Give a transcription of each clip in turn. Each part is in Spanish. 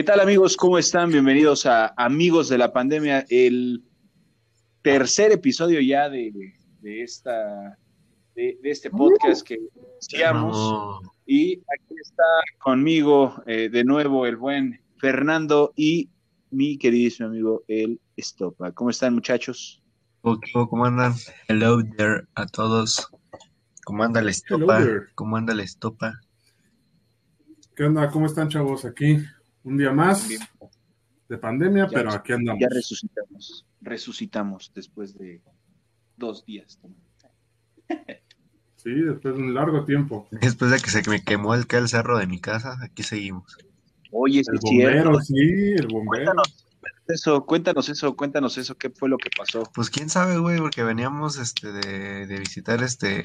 ¿Qué tal amigos? ¿Cómo están? Bienvenidos a Amigos de la Pandemia, el tercer episodio ya de, esta, de, este podcast que iniciamos. Y aquí está conmigo eh, de nuevo el buen Fernando y mi queridísimo amigo el Estopa. ¿Cómo están muchachos? ¿Cómo andan? Hello there a todos. ¿Cómo anda la Estopa? ¿Cómo anda la Estopa? ¿Qué onda? ¿Cómo están chavos aquí? Un día más de pandemia, pero aquí andamos. Ya resucitamos, resucitamos después de dos días. Sí, después de un largo tiempo. Después de que se me quemó el, el cerro de mi casa, aquí seguimos. Oye, el bombero, sí, el bombero. Cuéntanos eso, cuéntanos eso, cuéntanos eso, ¿qué fue lo que pasó? Pues quién sabe, güey, porque veníamos este de, de visitar este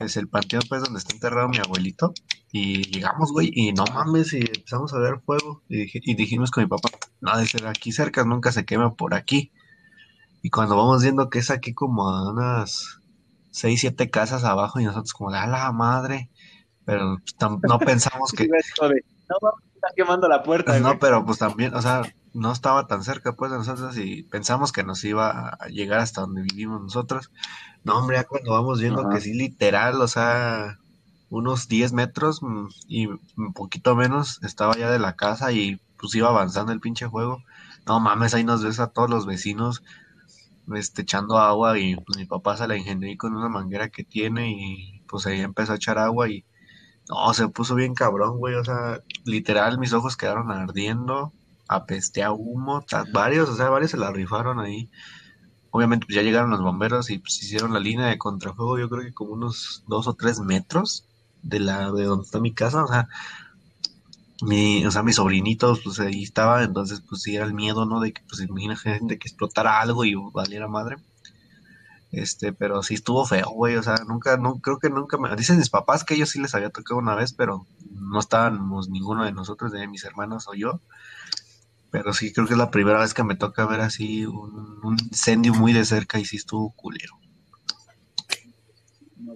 es el panteón pues donde está enterrado mi abuelito y llegamos, güey, y no mames, y empezamos a ver fuego. Y, dijimos con mi papá, no, de ser aquí cerca, nunca se quema por aquí. Y cuando vamos viendo que es aquí como a unas seis, siete casas abajo, y nosotros como de a la madre. Pero no pensamos que. no, quemando la puerta. no, pero pues también, o sea, no estaba tan cerca pues de nosotros y pensamos que nos iba a llegar hasta donde vivimos nosotros. No, hombre, ya cuando vamos viendo que sí, literal, o sea, unos 10 metros mm, y un poquito menos estaba ya de la casa y pues iba avanzando el pinche juego. No mames, ahí nos ves a todos los vecinos este, echando agua y mi papá se la ingenió con una manguera que tiene y pues ahí empezó a echar agua y no, se puso bien cabrón, güey, o sea, literal mis ojos quedaron ardiendo, apesté a humo, varios, o sea, varios se la rifaron ahí. Obviamente pues ya llegaron los bomberos y pues hicieron la línea de contrafuego, yo creo que como unos dos o tres metros de la de donde está mi casa, o sea, mi, o sea, mis sobrinitos, pues ahí estaba, entonces pues sí era el miedo, ¿no? De que, pues imagínate que explotara algo y valiera madre. Este, pero sí estuvo feo, güey, o sea, nunca, no, creo que nunca me, dicen mis papás que ellos sí les había tocado una vez, pero no estábamos ninguno de nosotros, de mis hermanos o yo, pero sí creo que es la primera vez que me toca ver así un, un incendio muy de cerca y sí estuvo culero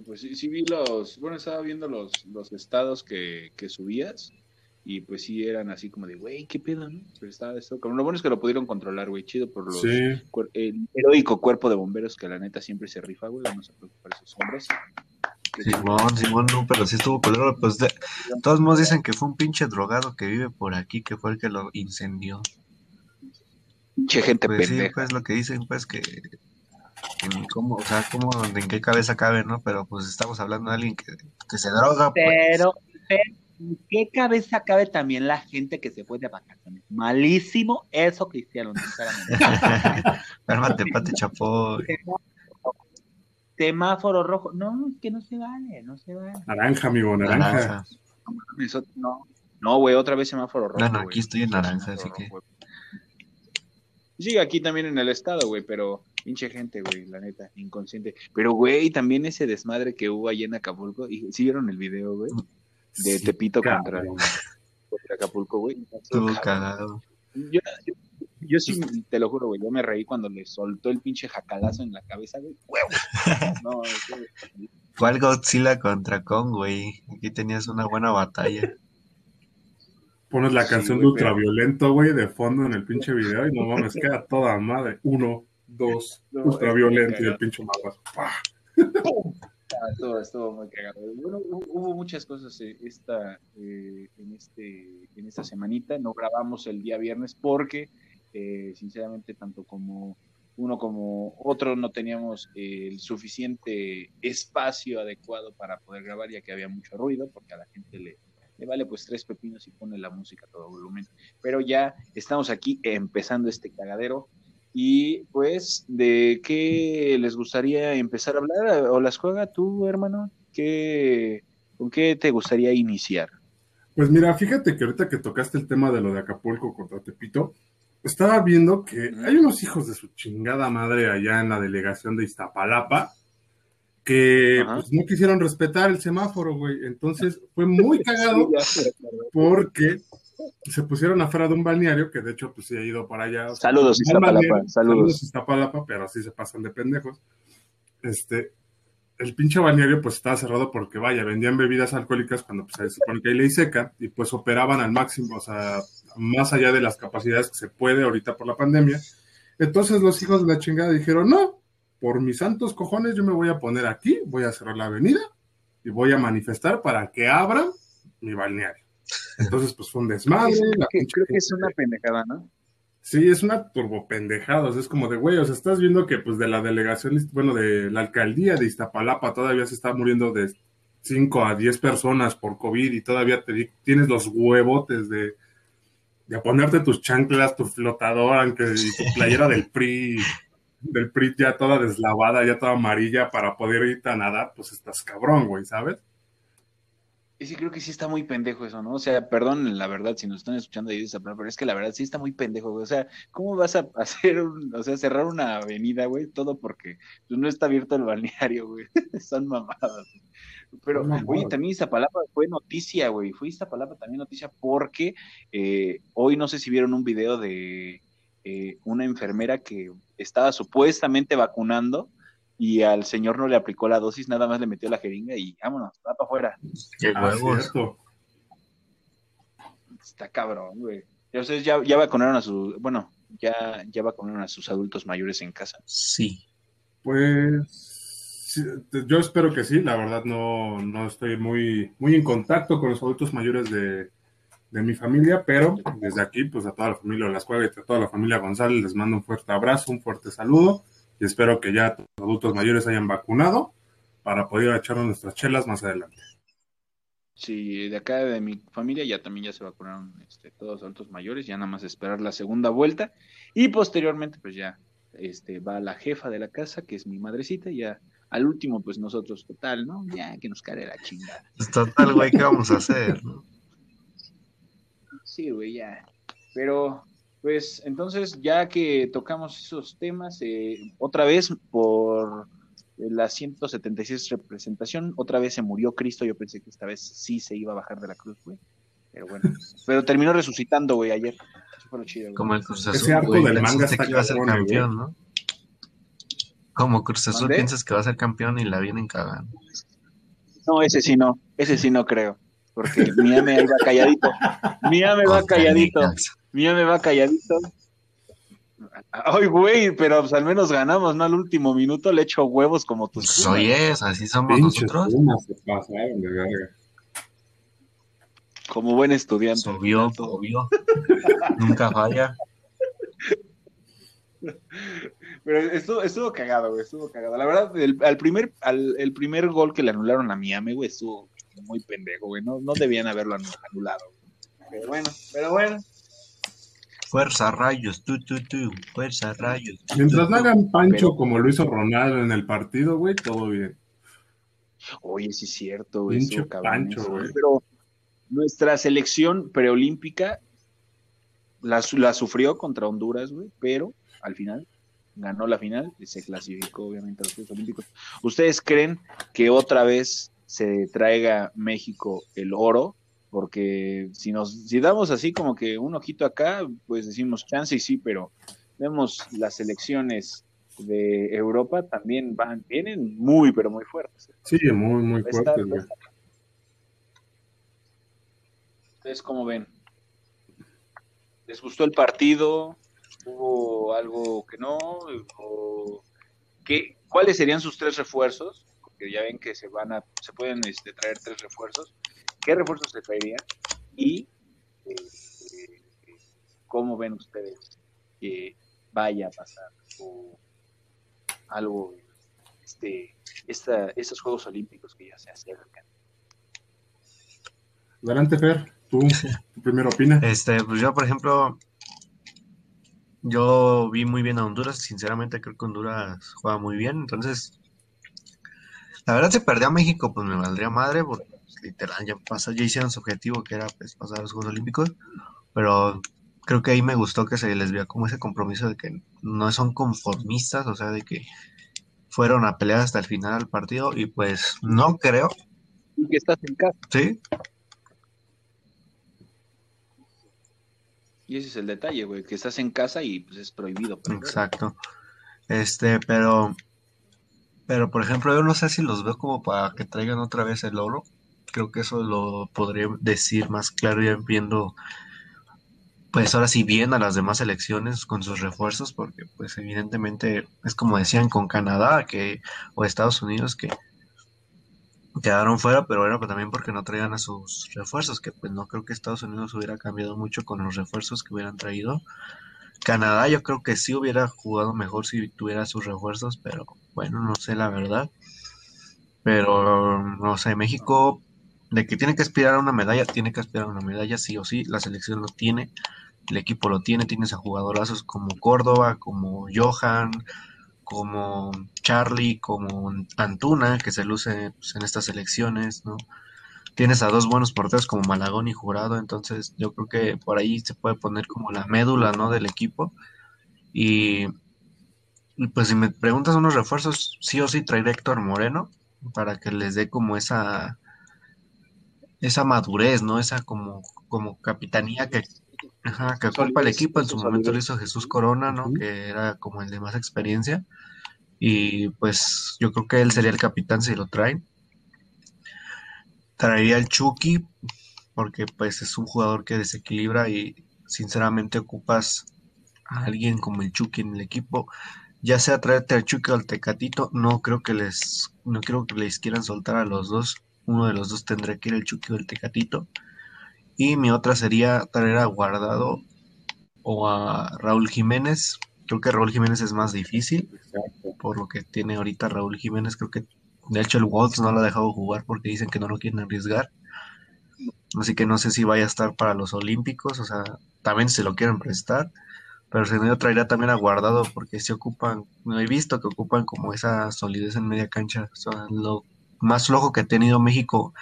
pues sí, sí vi los, bueno, estaba viendo los, los estados que, que subías y pues sí eran así como de, güey, qué pedo, ¿no? Pero estaba esto, como lo bueno es que lo pudieron controlar, güey, chido por los, el heroico cuerpo de bomberos que la neta siempre se rifa, güey, vamos a preocupar esos hombres. Simón, Simón, no, pero sí estuvo culero, pues de, todos modos dicen que fue un pinche drogado que vive por aquí, que fue el que lo incendió. Che, gente pues Sí, pues lo que dicen, pues que en cómo, o sea, cómo, en qué cabeza cabe, ¿no? Pero pues estamos hablando de alguien que, que se droga. Pues. Pero, ¿en qué cabeza cabe también la gente que se fue de vacaciones? Malísimo eso, Cristiano, sinceramente. Cálmate, pate chapó. Semáforo rojo. No, es que no se vale, no se vale. Naranja, amigo, naranja. No, no, güey, otra vez semáforo rojo. No, no, aquí estoy en naranja, así que. Sí, aquí también en el estado, güey, pero pinche gente, güey, la neta, inconsciente. Pero, güey, también ese desmadre que hubo allá en Acapulco, y ¿sí vieron el video, güey? De Tepito contra, Acapulco, güey. Estuvo cagado. Yo, yo, sí, te lo juro, güey, yo me reí cuando le soltó el pinche jacalazo en la cabeza, güey. ¡Huevo! No, Fue el Godzilla contra Kong, güey. Aquí tenías una buena batalla. Pones la canción de Ultraviolento, güey, de fondo en el pinche video y no mames, queda toda madre. Uno, dos, ultraviolento y el pinche mapa. todo estuvo muy cagado. Bueno, hubo muchas cosas eh, esta, eh, en, este, en esta semanita. No grabamos el día viernes porque, eh, sinceramente, tanto como uno como otro no teníamos el suficiente espacio adecuado para poder grabar, ya que había mucho ruido, porque a la gente le, le vale pues tres pepinos y pone la música a todo volumen. Pero ya estamos aquí empezando este cagadero. Y pues, ¿de qué les gustaría empezar a hablar? ¿O las juega tú, hermano? ¿Qué, ¿Con qué te gustaría iniciar? Pues mira, fíjate que ahorita que tocaste el tema de lo de Acapulco contra Tepito, estaba viendo que hay unos hijos de su chingada madre allá en la delegación de Iztapalapa que pues, no quisieron respetar el semáforo, güey. Entonces fue muy cagado porque se pusieron afuera de un balneario, que de hecho pues sí ha ido para allá. saludos, Iztapalapa, saludos. Iztapalapa, pero así se pasan de pendejos. Este, el pinche balneario pues estaba cerrado porque vaya, vendían bebidas alcohólicas cuando pues, se supone que hay ley seca y pues operaban al máximo, o sea, más allá de las capacidades que se puede ahorita por la pandemia. Entonces los hijos de la chingada dijeron, no, por mis santos cojones yo me voy a poner aquí, voy a cerrar la avenida y voy a manifestar para que abran mi balneario. Entonces, pues fue un desmadre. creo que es una pendejada, ¿no? Sí, es una turbopendejada, o sea, es como de, güey, o sea, estás viendo que pues de la delegación, bueno, de la alcaldía de Iztapalapa todavía se está muriendo de 5 a 10 personas por COVID y todavía te, tienes los huevotes de, de ponerte tus chanclas, tu flotador, aunque y tu playera del PRI, del PRI ya toda deslavada, ya toda amarilla para poder irte a nadar, pues estás cabrón, güey, ¿sabes? Y sí, creo que sí está muy pendejo eso, ¿no? O sea, perdón, la verdad, si nos están escuchando ahí esa pero es que la verdad sí está muy pendejo, güey. O sea, ¿cómo vas a hacer, un, o sea, cerrar una avenida, güey? Todo porque pues, no está abierto el balneario, güey. Son mamadas. Pero, oye, también Iztapalapa fue noticia, güey. Fue Iztapalapa también noticia porque eh, hoy no sé si vieron un video de eh, una enfermera que estaba supuestamente vacunando y al señor no le aplicó la dosis, nada más le metió la jeringa y vámonos, va para afuera. Qué ah, huevos. Está cabrón, güey. Entonces ya, ya vacunaron a su, bueno, ya, ya vacunaron a sus adultos mayores en casa. Sí. Pues yo espero que sí, la verdad no, no estoy muy, muy en contacto con los adultos mayores de, de mi familia, pero desde aquí, pues a toda la familia de la escuela y a toda la familia González les mando un fuerte abrazo, un fuerte saludo y espero que ya los adultos mayores hayan vacunado para poder echarnos nuestras chelas más adelante. Sí, de acá de mi familia ya también ya se vacunaron este, todos los adultos mayores, ya nada más esperar la segunda vuelta y posteriormente pues ya este, va la jefa de la casa, que es mi madrecita, y ya al último pues nosotros total, ¿no? Ya que nos cae la chingada. Pues total, güey, ¿qué vamos a hacer? Sí, güey, ya. Pero pues entonces, ya que tocamos esos temas, eh, otra vez por la 176 representación, otra vez se murió Cristo, yo pensé que esta vez sí se iba a bajar de la cruz, güey. Pero bueno, pero terminó resucitando, güey, ayer. Eso fue lo chido, güey. Como el Cruz Azul, Ese arco del manga está que iba a ser campeón, ¿no? Como Cruz Azul piensas que va a ser campeón y la vienen cagando. No, ese sí no, ese sí no creo. Porque Mía me va calladito. Mía me va calladito. Mía me va calladito. Ay, güey, pero pues al menos ganamos, ¿no? Al último minuto le echo huevos como tus. Pues oye, así somos nosotros. Como buen estudiante. Obvio, obvio. Nunca falla. Pero estuvo, estuvo cagado, güey, estuvo cagado. La verdad, el, al primer, al, el primer gol que le anularon a Miami, güey, estuvo muy pendejo, güey. No, no debían haberlo anulado. Pero bueno, pero bueno. Fuerza rayos, tú, tú, tú, fuerza rayos. Mientras no hagan pancho como lo hizo Ronaldo en el partido, güey, todo bien. Oye, sí es cierto, güey. pancho, güey. Pero nuestra selección preolímpica la, la sufrió contra Honduras, güey, pero al final ganó la final y se clasificó, obviamente, a los Juegos Olímpicos. ¿Ustedes creen que otra vez se traiga México el oro? porque si nos si damos así como que un ojito acá, pues decimos chance y sí, pero vemos las elecciones de Europa también van, vienen muy, pero muy fuertes. Sí, muy, muy fuertes. Ustedes cómo ven? ¿Les gustó el partido? ¿Hubo algo que no? ¿qué, ¿Cuáles serían sus tres refuerzos? Porque ya ven que se van a, se pueden este, traer tres refuerzos qué refuerzos se traerían y eh, cómo ven ustedes que vaya a pasar o algo, este, esta, estos Juegos Olímpicos que ya se acercan. Adelante, Fer, tú, tu primera opina. Este, pues yo, por ejemplo, yo vi muy bien a Honduras, sinceramente creo que Honduras juega muy bien, entonces, la verdad, si perdió a México, pues me valdría madre, porque literal, ya, pasó, ya hicieron su objetivo que era pues, pasar a los Juegos Olímpicos, pero creo que ahí me gustó que se les vea como ese compromiso de que no son conformistas, o sea, de que fueron a pelear hasta el final del partido y pues no creo. Y que estás en casa. Sí. Y ese es el detalle, güey, que estás en casa y pues es prohibido. Exacto. Este, pero, pero por ejemplo, yo no sé si los veo como para que traigan otra vez el oro, creo que eso lo podría decir más claro ya viendo pues ahora sí bien a las demás elecciones con sus refuerzos, porque pues evidentemente es como decían con Canadá que o Estados Unidos que quedaron fuera, pero era también porque no traían a sus refuerzos, que pues no creo que Estados Unidos hubiera cambiado mucho con los refuerzos que hubieran traído. Canadá yo creo que sí hubiera jugado mejor si tuviera sus refuerzos, pero bueno, no sé la verdad. Pero no sé, México de que tiene que aspirar a una medalla, tiene que aspirar a una medalla sí o sí, la selección lo tiene el equipo lo tiene, tienes a jugadorazos como Córdoba, como Johan, como Charlie, como Antuna, que se luce pues, en estas elecciones, ¿no? Tienes a dos buenos porteros como Malagón y Jurado, entonces yo creo que por ahí se puede poner como la médula, ¿no? Del equipo. Y, pues si me preguntas unos refuerzos, sí o sí traeré Héctor Moreno para que les dé como esa esa madurez, ¿no? Esa como, como capitanía que, Ajá, que ocupa el equipo. En su momento lo hizo Jesús Corona, ¿no? Que era como el de más experiencia. Y pues yo creo que él sería el capitán si lo traen. Traería el Chucky, porque pues es un jugador que desequilibra y sinceramente ocupas a alguien como el Chucky en el equipo. Ya sea traerte al Chucky o al Tecatito, no creo que les, no creo que les quieran soltar a los dos. Uno de los dos tendrá que ir el Chucky o el Tecatito. Y mi otra sería traer a Guardado o a Raúl Jiménez. Creo que Raúl Jiménez es más difícil por lo que tiene ahorita Raúl Jiménez. Creo que de hecho el Wolves no lo ha dejado jugar porque dicen que no lo quieren arriesgar. Así que no sé si vaya a estar para los Olímpicos. O sea, también se lo quieren prestar. Pero yo traería también a Guardado porque se ocupan, no he visto que ocupan como esa solidez en media cancha. O sea, lo más flojo que ha tenido México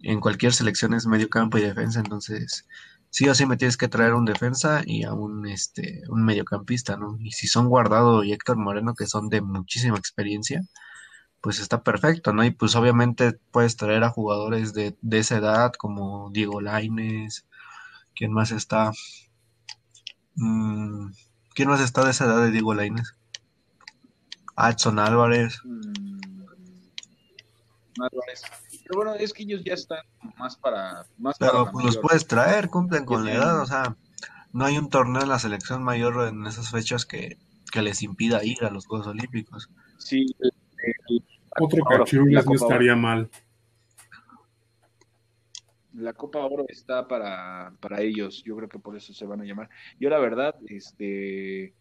en cualquier selección es medio campo y defensa, entonces sí o sí me tienes que traer un defensa y a un este un mediocampista, ¿no? Y si son Guardado y Héctor Moreno que son de muchísima experiencia, pues está perfecto, ¿no? Y pues obviamente puedes traer a jugadores de, esa edad como Diego Laines, ¿quién más está? Mm, ¿Quién más está de esa edad de Diego Laines? Adson Álvarez. Mm, Álvarez. Pero bueno, es que ellos ya están más para. Más Pero pues los puedes traer, cumplen con la edad, o sea, no hay un torneo en la selección mayor en esas fechas que, les impida ir a los Juegos Olímpicos. Sí, otro cachirulas no estaría mal. La Copa Oro está para, para ellos, yo creo que por eso se van a llamar. Yo la verdad, este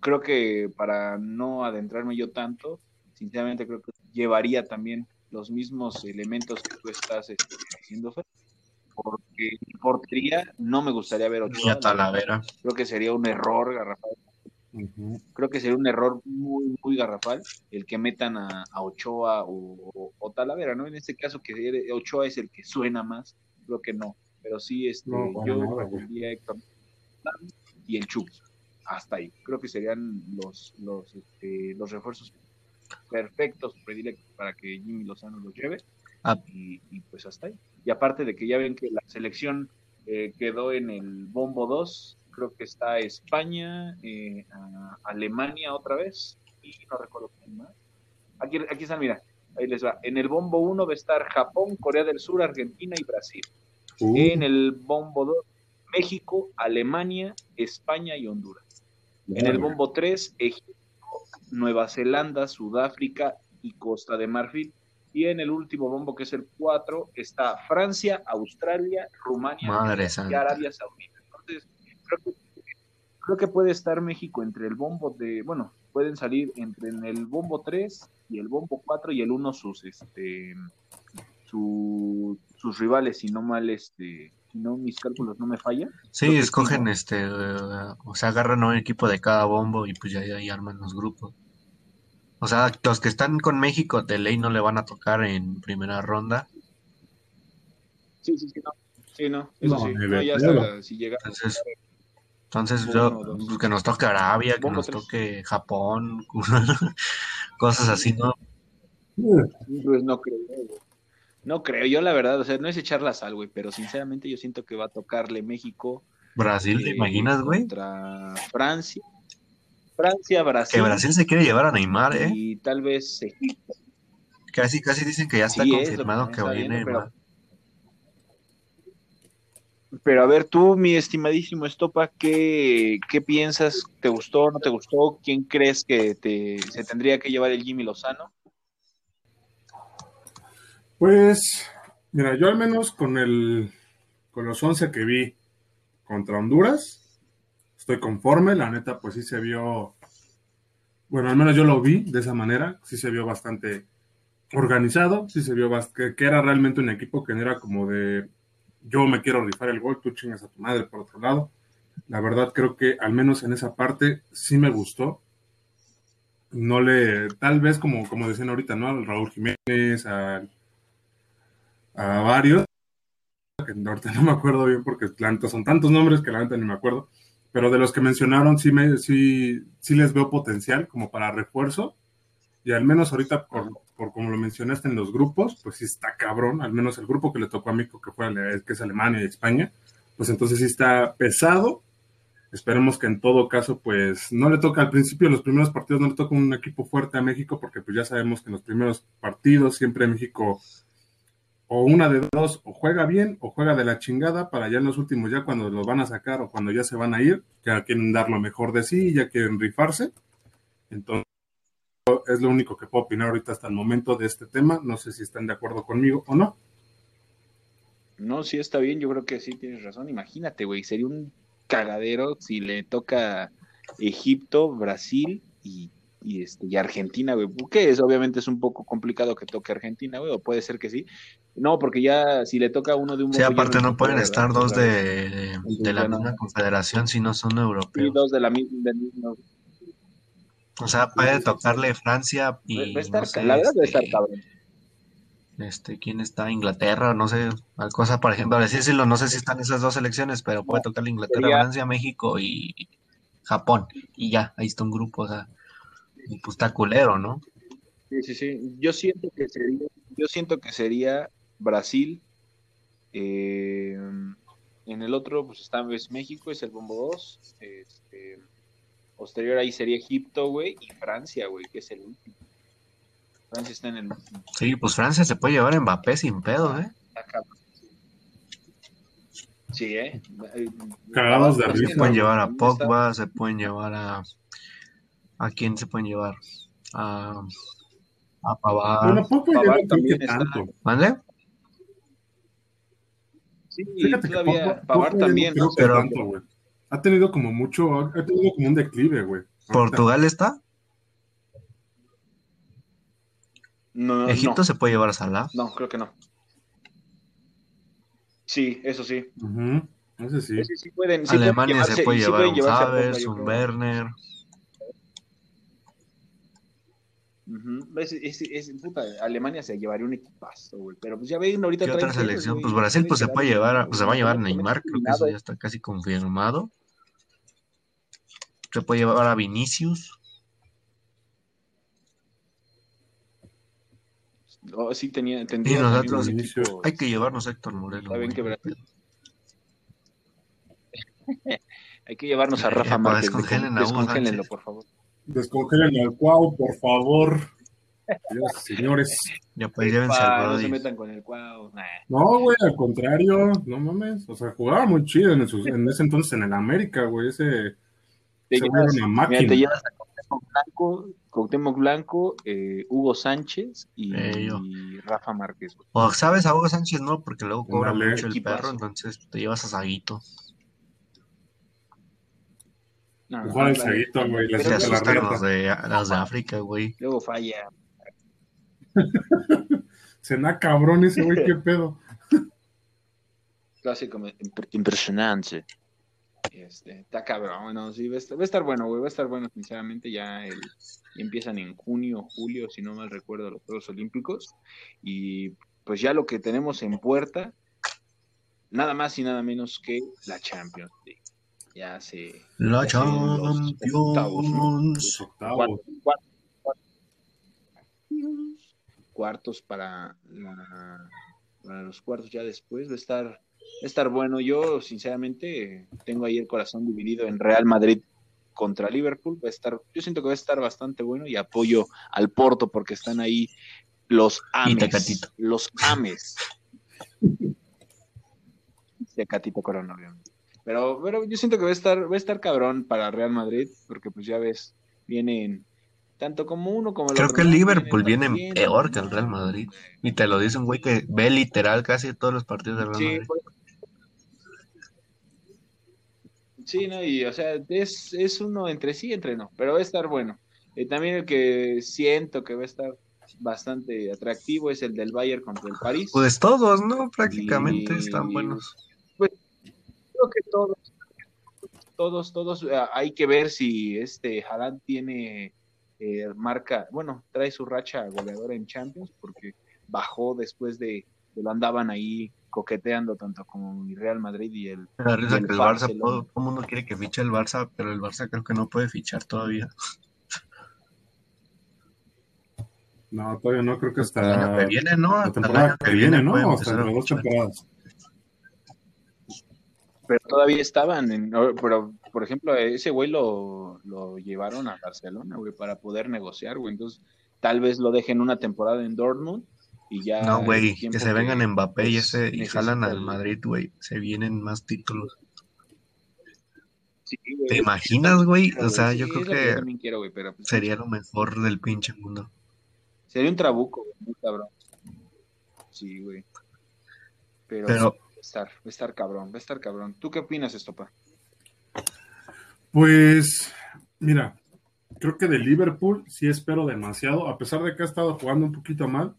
creo que para no adentrarme yo tanto, sinceramente creo que llevaría también los mismos elementos que tú estás este, diciendo, porque en portería no me gustaría ver Ochoa. Talavera. Creo que sería un error garrafal. Creo que sería un error muy, muy garrafal el que metan a, Ochoa o, Talavera, ¿no? En este caso que Ochoa es el que suena más, creo que no. Pero sí, este, yo pondría Héctor y el Chuck. Hasta ahí. Creo que serían los, los, este, los refuerzos perfectos, predilectos para que Jimmy Lozano lo lleve. Ah. Y, pues hasta ahí. Y aparte de que ya ven que la selección eh, quedó en el bombo 2, creo que está España, eh, Alemania otra vez, y no recuerdo quién más. Aquí, aquí están, mira, ahí les va. En el bombo 1 va a estar Japón, Corea del Sur, Argentina y Brasil. Uh. En el bombo 2, México, Alemania, España y Honduras. En el bombo 3, Egipto, Nueva Zelanda, Sudáfrica y Costa de Marfil. Y en el último bombo, que es el 4, está Francia, Australia, Rumania y Arabia Saudita. Creo que, puede estar México entre el bombo de, bueno, pueden salir entre en el bombo 3 y el bombo 4 y el 1 sus, este, sus rivales, si no mal, este, si no mis cálculos no me fallan. Sí, escogen este, o sea, agarran un equipo de cada bombo y pues ya ahí arman los grupos. O sea, los que están con México de ley no le van a tocar en primera ronda. Sí, sí, sí, no. Sí, no, eso sí. No, ya está, si llega. Entonces, entonces yo, pues, que nos toque Arabia, que nos toque Japón, cosas así, ¿no? Pues no creo. No creo, yo la verdad, o sea, no es echar la sal, güey, pero sinceramente yo siento que va a tocarle México. Brasil, ¿te eh, imaginas, güey? Contra Francia. Francia, Brasil. Que Brasil se quiere llevar a Neymar, ¿eh? Y tal vez Egipto. Casi, casi dicen que ya está confirmado que, a viene Neymar. Pero a ver, tú, mi estimadísimo Estopa, ¿qué, qué piensas? ¿Te gustó, no te gustó? ¿Quién crees que se tendría que llevar el Jimmy Lozano? Pues, mira, yo al menos con el con los 11 que vi contra Honduras, estoy conforme, la neta, pues sí se vio, bueno, al menos yo lo vi de esa manera, sí se vio bastante organizado, sí se vio que, que era realmente un equipo que no era como de yo me quiero rifar el gol, tú chingas a tu madre por otro lado. La verdad creo que al menos en esa parte sí me gustó. No le, tal vez como, como decían ahorita, ¿no? Al Raúl Jiménez, a, a varios, que ahorita no me acuerdo bien porque son tantos nombres que la neta ni me acuerdo, pero de los que mencionaron sí, me, sí, sí les veo potencial como para refuerzo y al menos ahorita por, por, como lo mencionaste en los grupos, pues sí está cabrón, al menos el grupo que le tocó a México, que, fue, que es Alemania y España, pues entonces sí está pesado. Esperemos que en todo caso, pues no le toca al principio de los primeros partidos, no le toca un equipo fuerte a México, porque pues ya sabemos que en los primeros partidos siempre México o una de dos, o juega bien o juega de la chingada para ya en los últimos, ya cuando los van a sacar o cuando ya se van a ir, ya quieren dar lo mejor de sí, ya quieren rifarse. Entonces, es lo único que puedo opinar ahorita hasta el momento de este tema. No sé si están de acuerdo conmigo o no. No, sí está bien, yo creo que sí tienes razón. Imagínate, güey, sería un cagadero si le toca Egipto, Brasil y, este, y Argentina, güey. Que es, obviamente es un poco complicado que toque Argentina, güey, o puede ser que sí. No, porque ya si le toca uno de un... Sí, aparte no pueden estar dos de, de, la misma confederación si no son europeos. Sí, dos de la misma... O sea, puede tocarle Francia y. Va a estar, la verdad, estar este, cabrón. Este, ¿quién está? Inglaterra, no sé, cosa, por ejemplo, decírselo, no sé si están esas dos selecciones, pero puede tocarle Inglaterra, Francia, México y Japón. Y ya, ahí está un grupo, o sea, pues está culero, ¿no? Sí, sí, sí. Yo siento que sería, yo siento que sería Brasil. Eh, en el otro, pues está es México, es el bombo 2. Este, Posterior ahí sería Egipto, güey, y Francia, güey, que es el último. Francia está en el último. Sí, pues Francia se puede llevar a Mbappé sin pedo, ¿eh? Sí, ¿eh? Cagados de risa. Se pueden llevar a Pogba, se pueden llevar a... ¿A quién se pueden llevar? A... A Pavar. Bueno, Pogba Pavar también tanto. ¿Vale? Sí, Fíjate todavía Pavar también. No, pero... Tanto, ha tenido como mucho, ha tenido como un declive, güey. ¿Portugal está? No, ¿Egipto se puede llevar a Salah? No, creo que no. Sí, eso sí. Ese sí. sí, pueden, Alemania se puede llevar un Havertz, un Werner. es, puta, Alemania se llevaría un equipazo, güey. Pero pues ya ven ahorita. ¿Qué otra selección? pues Brasil pues se puede llevar, pues se va a llevar Neymar, creo que eso ya está casi confirmado se puede llevar a Vinicius. Sí, tenía, y nosotros hay que llevarnos a Héctor Moreno. hay que llevarnos a eh, Rafa Márquez. Descongélenlo, por favor. Descongelen al Cuau, por favor. Dios, señores. Ya pues llévense al No se metan con el Cuau. No, güey, al contrario, no mames. O sea, jugaba muy chido en, en ese entonces en el América, güey. Ese te llevas, te llevas a Cuauhtémoc Blanco, Cuauhtémoc Blanco eh, Hugo Sánchez y, Rafa Márquez. O sabes, a Hugo Sánchez no, porque luego cobra mucho el perro, entonces te llevas a Saguito. No, no, el Saguito, güey. Les la los de, las de África, güey. Luego falla. Se da cabrón ese güey, qué pedo. Clásico impresionante. Este, está cabrón, bueno, sí, va a estar, bueno, güey, va a estar bueno, sinceramente, ya el, empiezan en junio, julio, si no mal recuerdo, los Juegos Olímpicos, y pues ya lo que tenemos en puerta, nada más y nada menos que la Champions League. Ya se... La Champions. cuartos, para, para los cuartos ya después, va a estar estar bueno. Yo, sinceramente, tengo ahí el corazón dividido en Real Madrid contra Liverpool. Va a estar, yo siento que va a estar bastante bueno y apoyo al Porto porque están ahí los ames. Los ames. Tecatito Corona, obviamente. Pero, pero yo siento que va a estar, va a estar cabrón para Real Madrid, porque pues ya ves, vienen tanto como uno como el Creo otro, que el. Liverpool viene peor que el Real Madrid. Y te lo dice un güey que ve literal casi todos los partidos del Real Sí, Madrid. pues. Sí, no, y o sea, es, es uno entre sí entre no, pero va a estar bueno. Eh, también el que siento que va a estar bastante atractivo es el del Bayern contra el París. Pues todos, ¿no? Prácticamente Y- están buenos. Creo que todos, todos, todos, eh, hay que ver si este Haaland tiene eh, marca, bueno, trae su racha goleadora en Champions, porque bajó después de que lo andaban ahí coqueteando tanto como el Real Madrid y el da risa y el que el Barça, Barcelona. todo, todo el mundo quiere que fiche el Barça, pero el Barça creo que no puede fichar todavía. No, todavía no, creo que El año hasta que viene, ¿no? la Hasta el temporada año que viene, ¿no? hasta entre dos temporadas. pero todavía estaban en, pero por ejemplo ese güey lo, lo llevaron a Barcelona güey para poder negociar güey entonces tal vez lo dejen una temporada en Dortmund y ya No, güey, que se vengan Mbappé y, pues, ese, y jalan al Madrid, güey. Se vienen más títulos. Sí, güey. ¿Te imaginas, güey? O sea, sí, yo creo que también quiero güey pero pues, sería lo mejor del pinche mundo. sería un trabuco güey, muy cabrón sí güey pero, Pero- sí, va a estar va a estar cabrón va a estar cabrón ¿tú qué opinas Estopa? Pues, mira, creo que de Liverpool sí espero demasiado, a pesar de que ha estado jugando un poquito mal.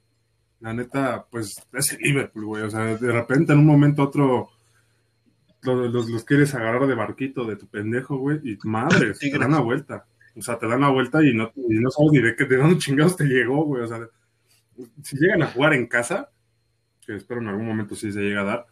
La neta, pues es el Liverpool, güey. O sea, de repente en un momento otro los, los, los quieres agarrar de barquito de tu pendejo, güey, y madre, te dan la vuelta. O sea, te dan la vuelta y no, y no sabes ni de qué, de dónde chingados te llegó, güey. O sea, si llegan a jugar en casa, que espero en algún momento sí se llega a dar,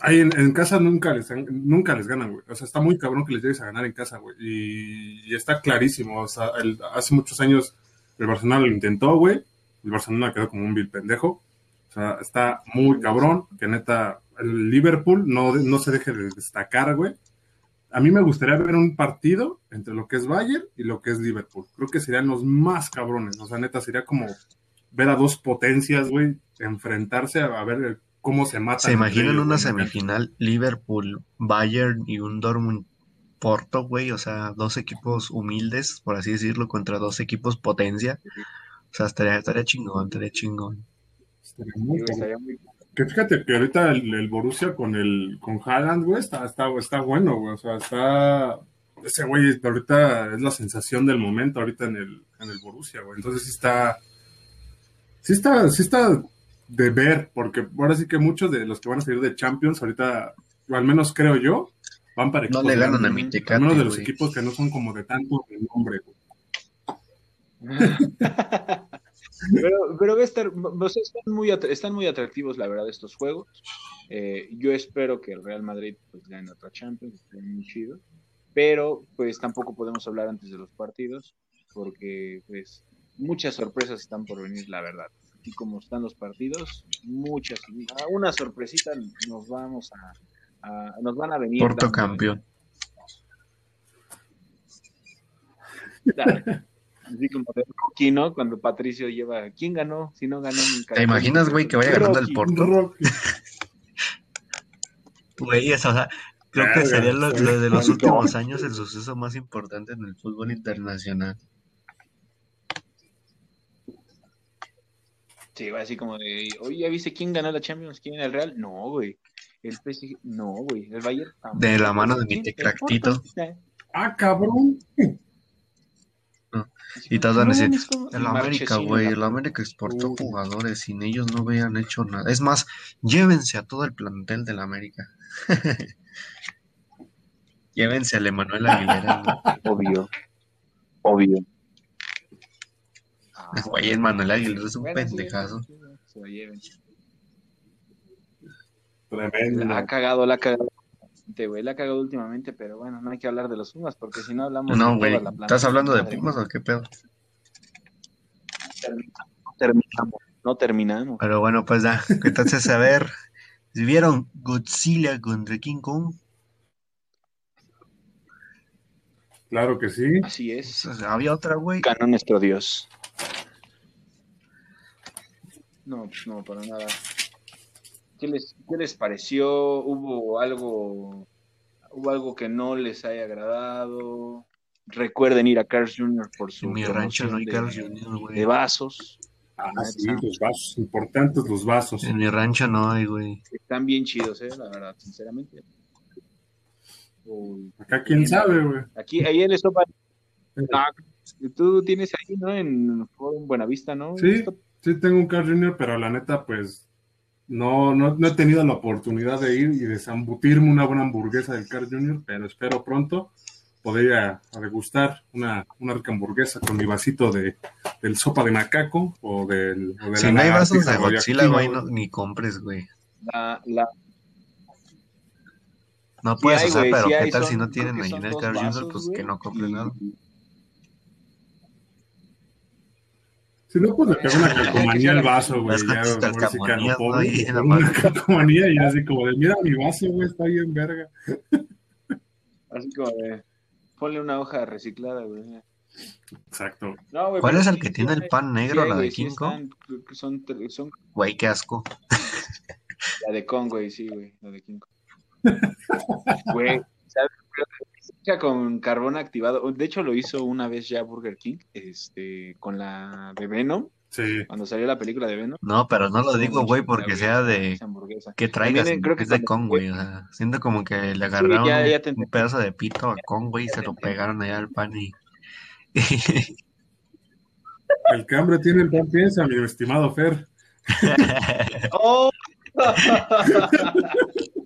ahí en, en casa nunca les, nunca les ganan, güey. O sea, está muy cabrón que les llegues a ganar en casa, güey. Y, y está clarísimo. O sea, el- hace muchos años el Barcelona lo intentó, güey. El Barcelona quedó como un vil pendejo. O sea, está muy cabrón. Que neta, el Liverpool no, no se deje de destacar, güey. A mí me gustaría ver un partido entre lo que es Bayern y lo que es Liverpool. Creo que serían los más cabrones. O sea, neta, sería como ver a dos potencias, güey, enfrentarse a, a ver cómo se matan. ¿Se imaginan ellos, una güey, semifinal Liverpool, Bayern y un Dortmund Porto, güey? O sea, dos equipos humildes, por así decirlo, contra dos equipos potencia. O sea, estaría, estaría chingón, estaría chingón. Estaría muy estaría muy Que fíjate que ahorita el, el Borussia con el con Haaland, güey, está, está, está bueno, güey. O sea, está. Ese güey ahorita es la sensación del momento ahorita en el, en el Borussia, güey. Entonces sí está. Sí está, sí está de ver, porque ahora sí que muchos de los que van a salir de Champions, ahorita, o al menos creo yo, van para No equipos le ganan a mi ¿no? Tecate, Al menos de los güey. equipos que no son como de tanto nombre, güey. Pero, pero va a estar, o sea, están, muy están muy atractivos, la verdad, estos juegos. Eh, yo espero que el Real Madrid pues, gane otra Champions, muy chido. Pero, pues tampoco podemos hablar antes de los partidos, porque, pues, muchas sorpresas están por venir, la verdad. Así como están los partidos, muchas, una sorpresita nos vamos a, a- nos van a venir. Porto dando. campeón. Dale. Así como de Rocky, ¿no? Cuando Patricio lleva, ¿quién ganó? Si no ganó nunca. ¿Te imaginas, güey, que vaya ganando el? Rocky. Güey, o sea, creo que sería lo, de los últimos años el suceso más importante en el fútbol internacional. Sí, así como de, oye, ¿ya viste quién ganó la Champions? ¿Quién el Real? No, güey. El PSG, no, güey. El Bayern tampoco. De la mano de mi. Eh. Ah, cabrón. Y todos van a decir, mames, ¿cómo? el América, güey, la- el América exportó jugadores, sin ellos no hubieran hecho nada. Es más, llévense a todo el plantel del América. llévense al Emanuel Aguilera. Obvio. Obvio. Ah, Güey, el Manuel Aguilera es un bueno, pendejazo. sí, sí, se lo lleven. Tremendo. La ha cagado, la ha cagado. Últimamente, güey. La ha cagado últimamente, pero bueno, no hay que hablar de los Pumas porque si no hablamos No, de güey. toda la planta. ¿Estás hablando de Pumas o qué pedo? No terminamos, no terminamos. Pero bueno, pues ya. Entonces, a ver. ¿si ¿Vieron Godzilla contra King Kong? Claro que sí. Así es. O sea, había otra, güey. Ganó nuestro Dios. No, pues no, para nada. ¿Qué les, ¿Qué les pareció? ¿Hubo algo, hubo algo que no les haya agradado? Recuerden ir a Carl Jr. por su En mi rancho no hay de, Carl Jr., güey. de vasos. Ah, sí, los vasos, importantes los vasos. En mi rancho no hay, güey. Están bien chidos, eh, la verdad, sinceramente. Uy, Acá quién sabe, güey. Aquí, ahí en Estopa. Ah, tú tienes ahí, ¿no? En Buenavista, ¿no? Sí, sí tengo un Carl Jr., pero la neta, pues, no, no, no he tenido la oportunidad de ir y de zambutirme una buena hamburguesa del Carl Jr., pero espero pronto poder ir a, a degustar una, una rica hamburguesa con mi vasito de, del sopa de macaco o del... O de Si la no hay vasos de Godzilla, güey, no- ni compres, güey. La, la, No Sí puedes hay, usar, pero sí ¿qué hay, tal son- si no tienen ahí en el Carl Jr.? Pues que no compren y- nada. Si no, pues le pego una calcomanía al vaso, güey. Ya, sí ¿no? con una calcomanía y así como de, mira mi vaso, güey, está bien verga. Así como de. Ponle una hoja reciclada, güey. Exacto. No, güey, ¿Cuál es el que sí tiene el pan negro, la güey, de que son, son Güey, qué asco. la de Kong, güey, sí, güey, la de King Kong. Güey, ¿sabes? Con carbón activado. De hecho, lo hizo una vez ya Burger King, este, con la de Venom, Sí. cuando salió la película de Venom. No, pero no lo digo, güey, porque sea de que traigas, También, creo que es de Kong, güey. O sea, siento como que le agarraron ya- ya un- pedazo de pito a Kong, güey, y se lo pegaron allá al pan y... El que hambre tiene el pan piensa, mi estimado Fer. ¡Oh!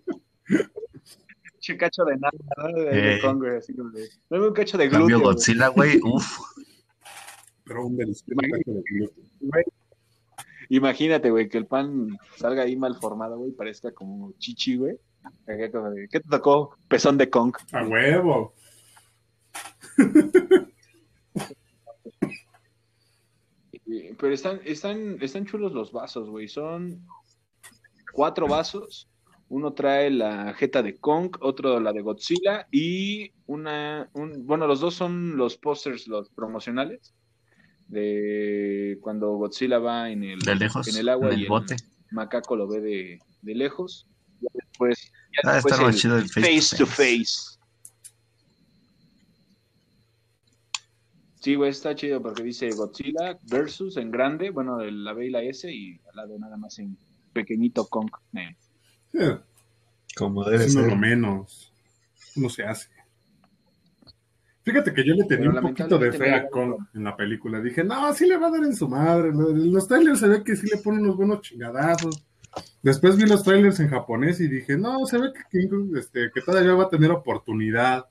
Che cacho de nada, ¿no? De, de Eh. Kong, güey, así como de. Dame un cacho de Cambio glúteo. güey. Godzilla, güey, uff. Pero un delicioso taco de glúteo. Güey. Imagínate, güey, que el pan salga ahí mal formado, güey, parezca como chichi, güey. De, ¿Qué te tocó? Pezón de Kong. A huevo. Eh, Pero están, están, están chulos los vasos, güey. Son cuatro vasos. Uno trae la jeta de Kong, otro la de Godzilla y una, un, bueno, los dos son los pósters, los promocionales de cuando Godzilla va en el, De lejos, en el agua en el y bote. macaco lo ve de, de lejos. Ya después, ya Ah, después el chido el face, face to face. Sí, güey, está chido porque dice Godzilla versus en grande, bueno, la B y la S y al lado nada más en pequeñito Kong. Eh. Eh, Como debe uno lo ser. menos. No se hace. Fíjate que yo le tenía Pero un poquito de fe a Kong en la película. Dije, no, sí le va a dar en su madre. En los trailers se ve que sí le ponen unos buenos chingadazos. Después vi los trailers en japonés y dije, no, se ve que King Kong, este, que todavía va a tener oportunidad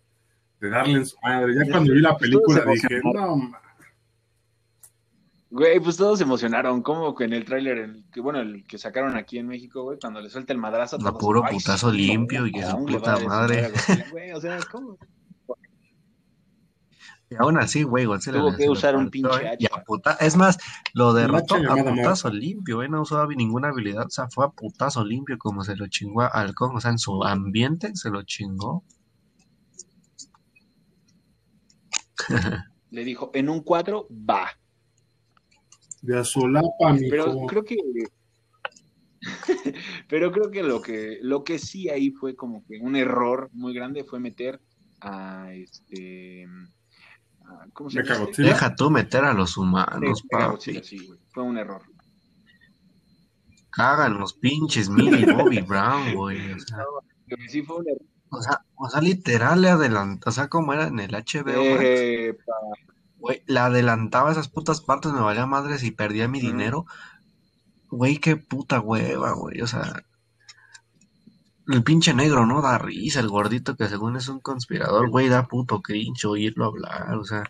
de darle en su madre. Ya cuando vi la película dije, no, ma- Güey, pues todos se emocionaron, como que en el tráiler, el que bueno, el que sacaron aquí en México, güey, cuando le suelta el madrazo. Todos, puro "Ay, putazo sí, limpio no, y le va puta su madre". Godzilla, Güey, o sea, ¿cómo? Y aún así, güey, Godzilla Tuvo que se le usar un pinche ¿eh? Hacha. puta- Es más, lo derrotó a putazo limpio, ¿eh? No usó ninguna habilidad, o sea, fue a putazo limpio como se lo chingó a Halcón, o sea, en su ambiente se lo chingó. Le dijo, en un cuadro, va. De azolapa, mi Pero creo que. Pero creo que lo que lo que sí ahí fue como que un error muy grande fue meter a este. a- ¿Cómo se llama? Deja tú meter a los humanos, Sí, papi. Sí, güey. Fue un error. Cagan los pinches Millie Bobby Brown, güey. O sea, Creo que sí fue un error. o sea, o sea, literal le adelantó, o sea, como era en el HBO, Max, Eh, güey, le adelantaba esas putas partes, me valía madres y perdía mi dinero. Güey, qué puta hueva, güey, o sea. El pinche negro, ¿no? Da risa, el gordito que según es un conspirador, güey, da puto cringe oírlo hablar, o sea.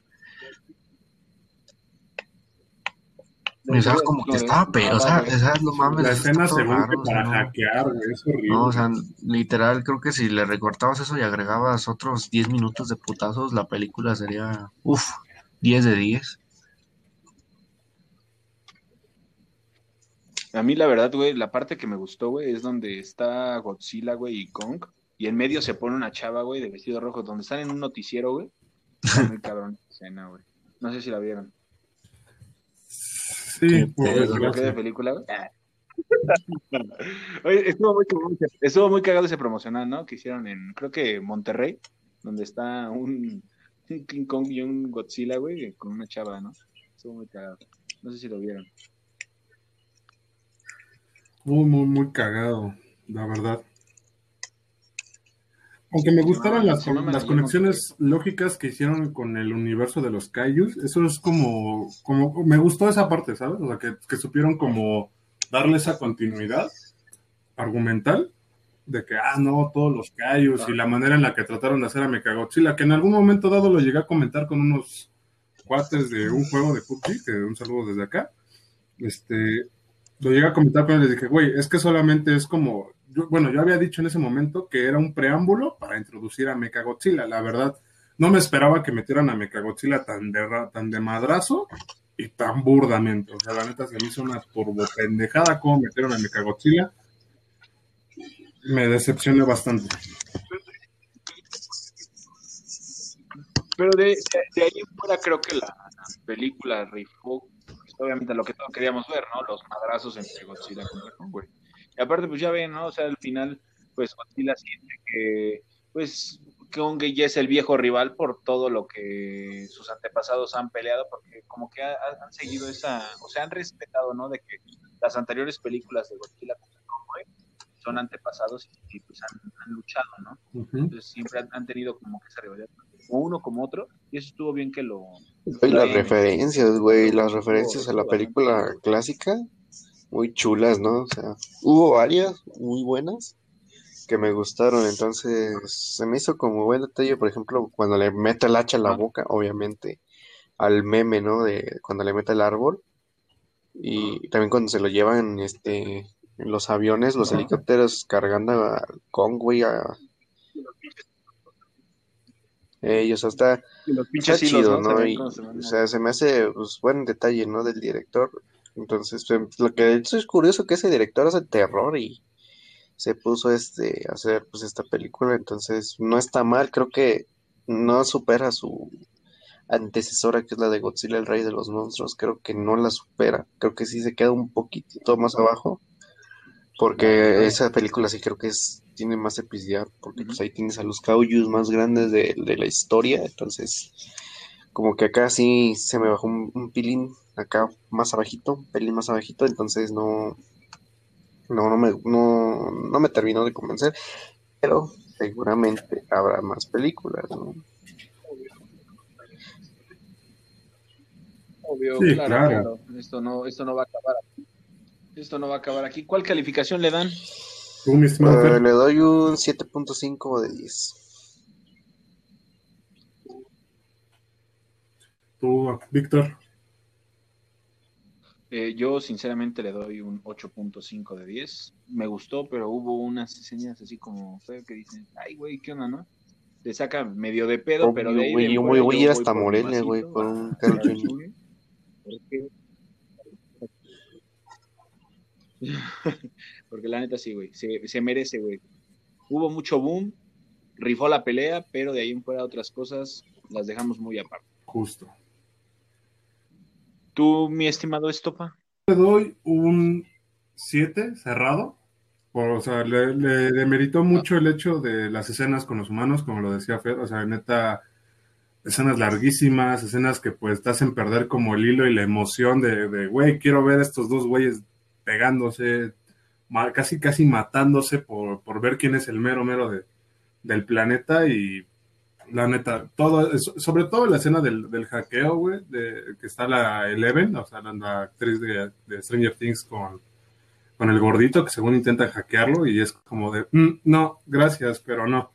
O sea, como que estaba peor, o sea, sea, no mames, La escena se para hackear, güey, es horrible. No, o sea, literal, creo que si le recortabas eso y agregabas otros 10 minutos de putazos, la película sería, uff, 10 de 10. A mí, la verdad, güey, la parte que me gustó, güey, es donde está Godzilla, güey, y Kong. Y en medio se pone una chava, güey, de vestido rojo, donde están en un noticiero, güey. Muy cabrón esa escena, güey. No sé si la vieron. Sí, Qué por pedo, ¿Por qué de película, güey? Oye, estuvo muy, estuvo muy cagado ese promocional, ¿no? Que hicieron en, creo que Monterrey, donde está un, un King Kong y un Godzilla, güey, con una chava, ¿no? Estuvo muy cagado. No sé si lo vieron. Muy, muy, muy cagado, la verdad. Aunque me gustaron las, las conexiones lógicas que hicieron con el universo de los Kaijus, eso es como, como, me gustó esa parte, ¿sabes? O sea, que, que supieron como darle esa continuidad argumental de que, ah, no, todos los Kaijus y la manera en la que trataron de hacer a Mechagodzilla, que en algún momento dado lo llegué a comentar con unos cuates de un juego de PUBG, que un saludo desde acá, este, lo llegué a comentar y les dije, güey, es que solamente es como, bueno, yo había dicho en ese momento que era un preámbulo para introducir a Mechagodzilla, la verdad, no me esperaba que metieran a Mechagodzilla tan de, tan de madrazo y tan burdamente, o sea, la neta se me hizo una turbo pendejada como metieron a Mechagodzilla, me decepcioné bastante. Pero de, de, ahí fuera creo que la película rifó pues, obviamente lo que todos queríamos ver, ¿no? Los madrazos entre Godzilla contra Kong, Y aparte, pues ya ven, ¿no? O sea, al final, pues Godzilla siente que, pues, Kong ya es el viejo rival por todo lo que sus antepasados han peleado, porque como que han seguido esa, o sea, han respetado, ¿no? De que las anteriores películas de Godzilla Kong, son antepasados y, pues han, luchado, ¿no? Entonces siempre han, tenido como que esa rivalidad uno como otro, y eso estuvo bien que lo... Y las referencias, güey, las referencias a la película clásica, muy chulas, ¿no? O sea, hubo varias muy buenas que me gustaron, entonces se me hizo como buen detalle, por ejemplo, cuando le mete el hacha en la boca, obviamente, al meme, ¿no? De cuando le mete el árbol, y también cuando se lo llevan, este, los aviones, los helicópteros cargando a güey, a ellos hasta está, chido, ¿no? Y, o sea, se me hace pues, buen detalle, ¿no? Del director. Entonces, pues, lo que es curioso que ese director hace terror y se puso este a hacer pues esta película, entonces no está mal, creo que no supera su antecesora que es la de Godzilla el rey de los monstruos, creo que no la supera, creo que sí se queda un poquitito más abajo, porque esa película sí creo que es tiene más epicidad, porque pues ahí tienes a los Kaijus más grandes de, la historia, entonces como que acá sí se me bajó un, pilín acá más abajito, un pelín más abajito, entonces no, no, no me, no, no me terminó de convencer, pero seguramente habrá más películas, ¿no? Obvio, claro, claro, Esto no, esto no va a acabar aquí. Esto no va a acabar aquí. ¿Cuál calificación le dan? Uh, le doy un 7.5 de 10. Tú, Víctor. Eh, yo sinceramente le doy un 8.5 de 10. Me gustó, pero hubo unas escenas así como feo que dicen, ay, güey, ¿qué onda, no? Te saca medio de pedo, pero de ahí... yo voy, a ir hasta Morelia, güey, por un Carl Porque la neta sí, güey. Se, merece, güey. Hubo mucho boom, rifó la pelea, pero de ahí en fuera otras cosas las dejamos muy aparte. Justo. ¿Tú, mi estimado Estopa? Le doy un 7 cerrado. o sea, le, le, demeritó mucho el hecho de las escenas con los humanos, como lo decía Fed. O sea, neta, escenas larguísimas, escenas que pues te hacen perder como el hilo y la emoción de, güey, quiero ver estos dos güeyes pegándose, casi casi matándose por, por ver quién es el mero mero de, del planeta y la neta, todo, sobre todo la escena del, del hackeo, güey, de, que está la Eleven, o sea, la, actriz de, Stranger Things con, con el gordito que según intenta hackearlo y es como de, mm, no, gracias, pero no.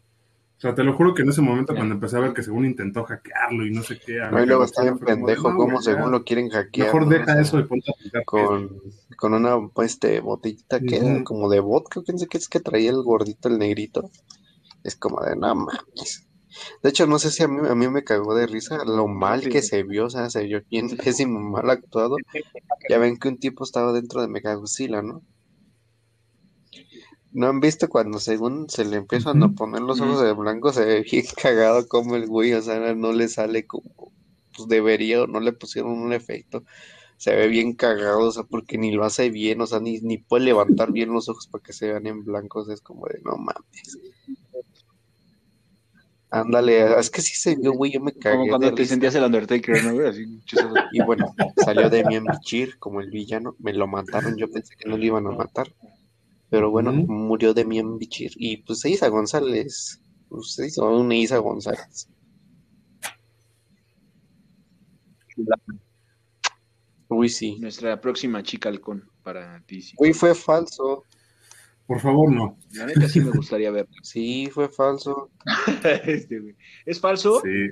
O sea, te lo juro que en ese momento cuando empecé a ver que según intentó hackearlo y no sé qué. No, y luego está bien pendejo como según lo quieren hackear. Mejor deja eso y ponte a con, con una este, botellita que era como de vodka, que que es que traía el gordito, el negrito. Es como de, no mames. De hecho, no sé si a mí, a mí me cagó de risa lo mal que se vio, o sea, se vio bien pésimo, mal actuado. Ya ven que un tipo estaba dentro de Megagodzilla, ¿no? ¿No han visto cuando según se le empiezan a poner los ojos de blanco, se ve bien cagado como el güey, o sea, no le sale como pues debería o no le pusieron un efecto? se ve bien cagado, o sea, porque ni lo hace bien, o sea, ni, ni puede levantar bien los ojos para que se vean en blancos, es como de no mames. Ándale, es que sí se vio, güey, yo me cagué. Como cuando te sentías el Undertaker, ¿no, güey? Así. Y bueno, salió Demian Bichir como el villano, me lo mataron, yo pensé que no lo iban a matar. Pero bueno, murió Demian Bichir. Y pues Isa González, pues se hizo una Isa González. Uy, sí. Nuestra próxima chica halcón para DC. Uy, fue falso. Por favor, no. La neta sí me gustaría verla. Sí, fue falso. Este, güey. ¿Es falso? Sí.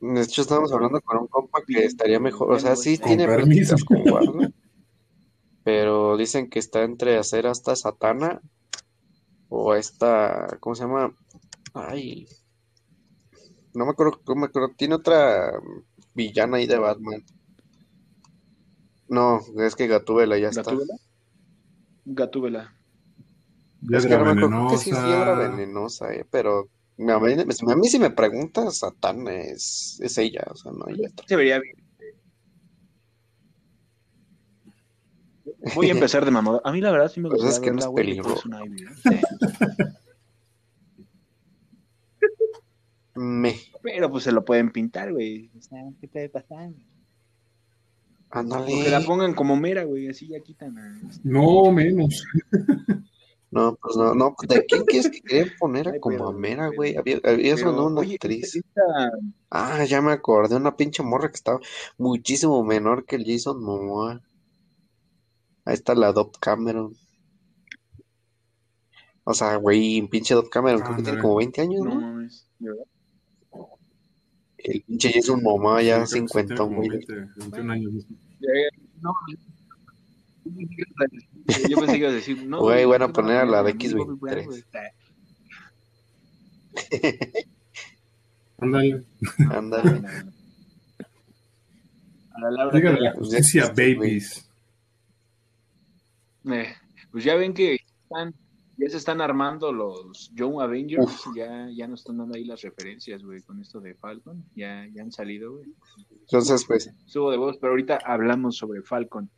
De hecho, estábamos hablando con un compa que estaría mejor. O sea, sí Con tiene permiso. con Warner. Pero dicen que está entre hacer hasta Satana o esta. ¿Cómo se llama? Ay. No me acuerdo, no me acuerdo. Tiene otra villana ahí de Batman. No, es que Gatúbela ya está. ¿Gatúbela? Es que no me acuerdo, que sí es Hiedra venenosa. eh, pero a mí, a mí si me preguntas, Satán es, es ella, o sea, no hay otra. Se vería bien. Voy a empezar de mamada. A mí la verdad sí me Pues gustaría es que no es peligro. ¿eh? Sí. Me, Pero pues se lo pueden pintar, güey. O sea, ¿qué puede pasar? O que la ándale. pongan como mera, güey. Así ya quitan a... No, menos. No, pues no, no, ¿de quién quieres que querían poner a como a Mera, güey? Había, sonado una oye, actriz. esta- Ah, ya me acordé, una pinche morra que estaba muchísimo menor que el Jason Momoa. Ahí está la Dove Cameron. O sea, güey, pinche Dove Cameron, creo que tiene como 20 años, No ¿no? mames, ¿de verdad? El pinche ya que sí tiene 50, como güey. 20, 21 años. No, yo pensé que ibas a decir, no. Güey, van a no, poner a la de no, Bobby Brown, X23. güey. Ándale. Ándale. A la Laura Dígale la ya babies. Eh, pues ya ven que están, ya se están armando los Young Avengers, ya, ya nos están dando ahí las referencias, güey, con esto de Falcon, ya, ya han salido, güey. Entonces, pues, Subo de voz, pero ahorita hablamos sobre Falcon.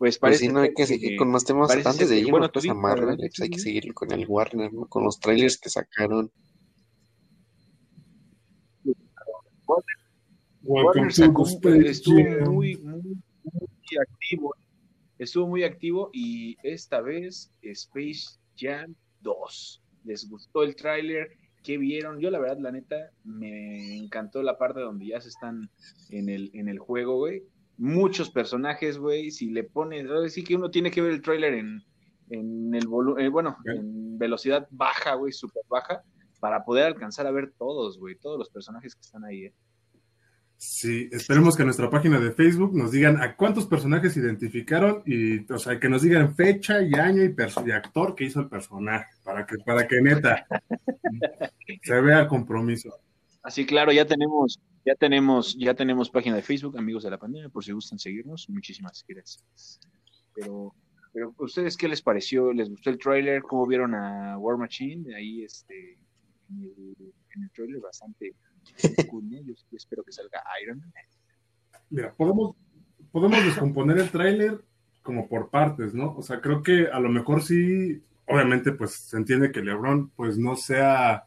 Pues pues parece sí, no hay que seguir con más temas antes de irnos bueno, pues, a Marvel, pues hay que seguir con el Warner, ¿no? Con los trailers que sacaron. Warner to sacó estuvo muy, muy, muy activo. Estuvo muy activo y esta vez Space Jam 2. ¿Les gustó el tráiler? ¿Qué vieron? Yo la verdad, la neta, me encantó la parte donde ya se están en el, en el juego, güey. Muchos personajes, güey. Si le pones, sí que uno tiene que ver el tráiler en, en el volumen, bueno, Ok. en velocidad baja, güey, súper baja, para poder alcanzar a ver todos, güey, todos los personajes que están ahí, eh. Sí, esperemos que en nuestra página de Facebook nos digan a cuántos personajes identificaron y, o sea, que nos digan fecha y año y, actor que hizo el personaje, para que, para que neta se vea el compromiso. Así claro, ya tenemos, ya tenemos, ya tenemos página de Facebook, amigos de la pandemia, por si gustan seguirnos. Muchísimas gracias. Pero, pero ¿ustedes qué les pareció? ¿Les gustó el tráiler? ¿Cómo vieron a War Machine? Ahí este en el, en el tráiler bastante espero que salga Iron Man. Mira, podemos, podemos descomponer el tráiler como por partes, ¿no? O sea, creo que a lo mejor sí, obviamente, pues se entiende que LeBron, pues no sea,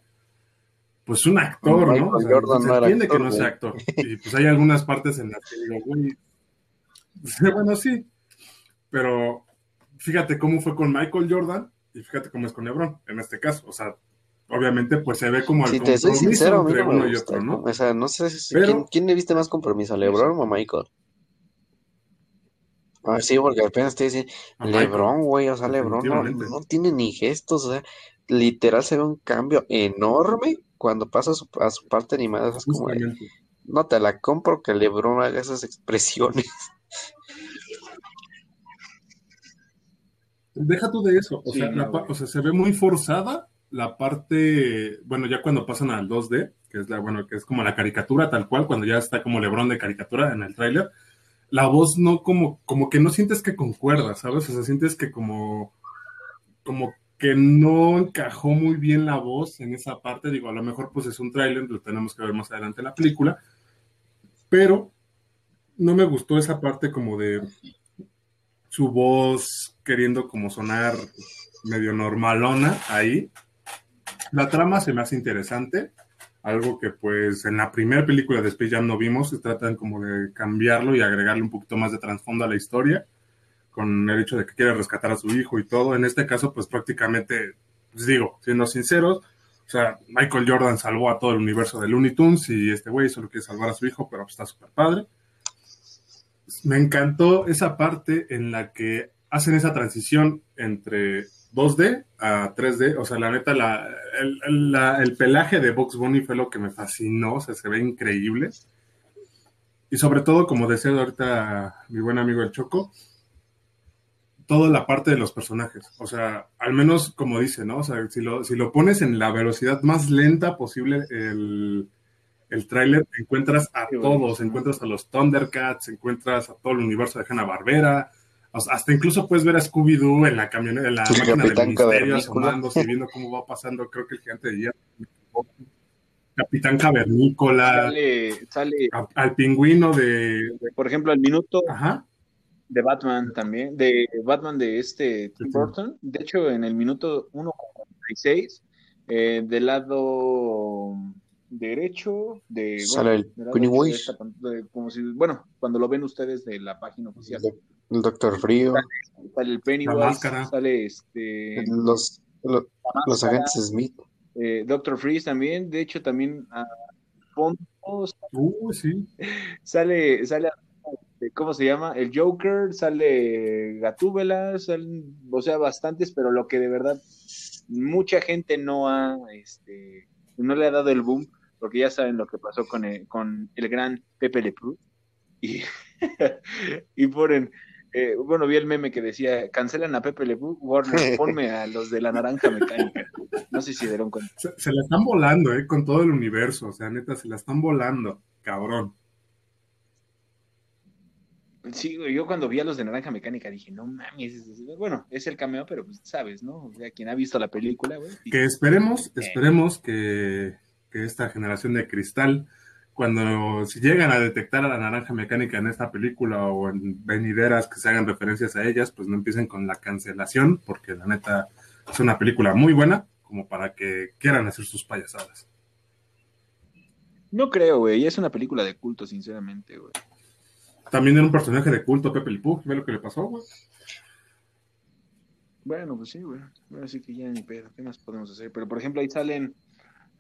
pues un actor, ¿no? O sea, Jordan se entiende actor, que no sea actor. Y pues hay algunas partes en las que digo, güey, bueno, sí, pero fíjate cómo fue con Michael Jordan y fíjate cómo es con LeBron, en este caso. O sea, obviamente, pues se ve como el Si te soy compromiso sincero, a mí entre no me uno y otro, ¿no? O sea, no sé si- Pero- ¿quién, quién le viste más compromiso, LeBron o Michael? Ah, sí, porque apenas te dicen. LeBron, güey, o sea, LeBron no, tiene ni gestos, o sea, literal se ve un cambio enorme cuando pasa a su, a su parte animada, es como de, no te la compro que LeBron haga esas expresiones. Deja tú de eso, o, Sí, sea, no, la o sea, se ve muy forzada la parte, bueno, ya cuando pasan al 2D, que es la, bueno, que es como la caricatura tal cual, cuando ya está como Lebron de caricatura en el tráiler, la voz no como, como que no sientes que concuerda, ¿sabes? O sea, sientes que como, como que no encajó muy bien la voz en esa parte, digo, a lo mejor pues es un tráiler, lo tenemos que ver más adelante en la película, pero no me gustó esa parte como de su voz queriendo como sonar medio normalona ahí. La trama se me hace interesante, algo que pues en la primera película de Space Jam no vimos, se tratan como de cambiarlo y agregarle un poquito más de trasfondo a la historia, con el hecho de que quiere rescatar a su hijo y todo. En este caso pues prácticamente, pues digo, siendo sinceros, o sea, Michael Jordan salvó a todo el universo de Looney Tunes y este güey solo quiere salvar a su hijo, pero está súper padre. Me encantó esa parte en la que hacen esa transición entre 2D a 3D. O sea, la neta, la, el, el, pelaje de Box Bunny fue lo que me fascinó. O sea, se ve increíble. Y sobre todo, como decía ahorita mi buen amigo el Choco, toda la parte de los personajes. O sea, al menos como dice, ¿no? O sea, si lo, si lo pones en la velocidad más lenta posible, el, el tráiler, encuentras a todos, encuentras a los Thundercats, encuentras a todo el universo de Hanna Barbera, hasta incluso puedes ver a Scooby-Doo en la camioneta, en la máquina del ministerio asomándose, viendo cómo va pasando, creo que el gigante de hierro. Capitán Cavernícola. Sale, sale al pingüino de, Por ejemplo, el minuto de Batman también, de Batman de este Tim Burton. De hecho, en el minuto 1.46, eh, del lado derecho de sale el Pennywise. como si, bueno, cuando lo ven ustedes de la página oficial. El Doctor Frío. Sale, el Pennywise, sale este los, los, agentes Smith. Eh, Doctor Freeze también, de hecho también a fondo uh, sí. sale, sale este, ¿cómo se llama? El Joker, sale Gatúbela, salen, o sea, bastantes, pero lo que de verdad mucha gente no ha, este, no le ha dado el boom porque ya saben lo que pasó con el, con el gran Pepe Le Y, y ponen, eh, bueno, vi el meme que decía, cancelan a Pepe Le Warner, ponme a los de la naranja mecánica. No sé si dieron cuenta. Se, la están volando, eh, con todo el universo, o sea, neta, se la están volando, cabrón. Sí, yo cuando vi a los de Naranja Mecánica dije, no mames, bueno, es el cameo, pero pues sabes, ¿no? O sea, quien ha visto la película, güey. Que esperemos, eh. esperemos que que esta generación de cristal, cuando si llegan a detectar a la naranja mecánica en esta película o en venideras que se hagan referencias a ellas, pues no empiecen con la cancelación, porque la neta es una película muy buena como para que quieran hacer sus payasadas. No creo, güey, es una película de culto, sinceramente, güey. También era un personaje de culto, Pepe Pug, ve lo que le pasó, güey. Bueno, pues sí, güey. Así que ya ni pedo, ¿qué más podemos hacer? Pero por ejemplo, ahí salen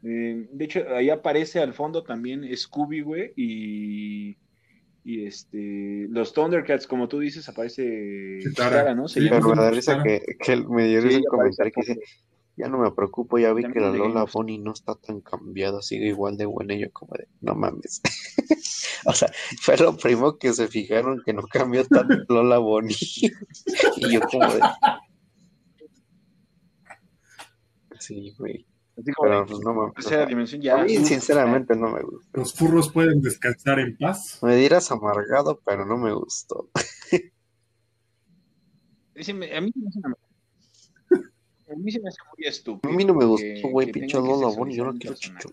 eh, de hecho, ahí aparece al fondo también Scooby, güey, y, y este, los Thundercats, como tú dices, aparece Chitara, ¿no? Se sí, la risa que, que me dio sí, comentario que dice, ya no me preocupo, ya vi que la Lola Bonnie no está tan cambiada, sigue igual de buena, y yo como de, no mames. o sea, fue lo primero que se fijaron que no cambió tanto Lola Bonnie. y yo como de... Sí, güey. Así como pues, no me, dimensión ya. A mí, sinceramente, no me gusta. Los furros pueden descansar en paz. Me dirás amargado, pero no me gustó. a mí a mí se me hace muy estúpido. A mí no me gustó, güey, pinche Lola Bonnie, yo no quiero chicho.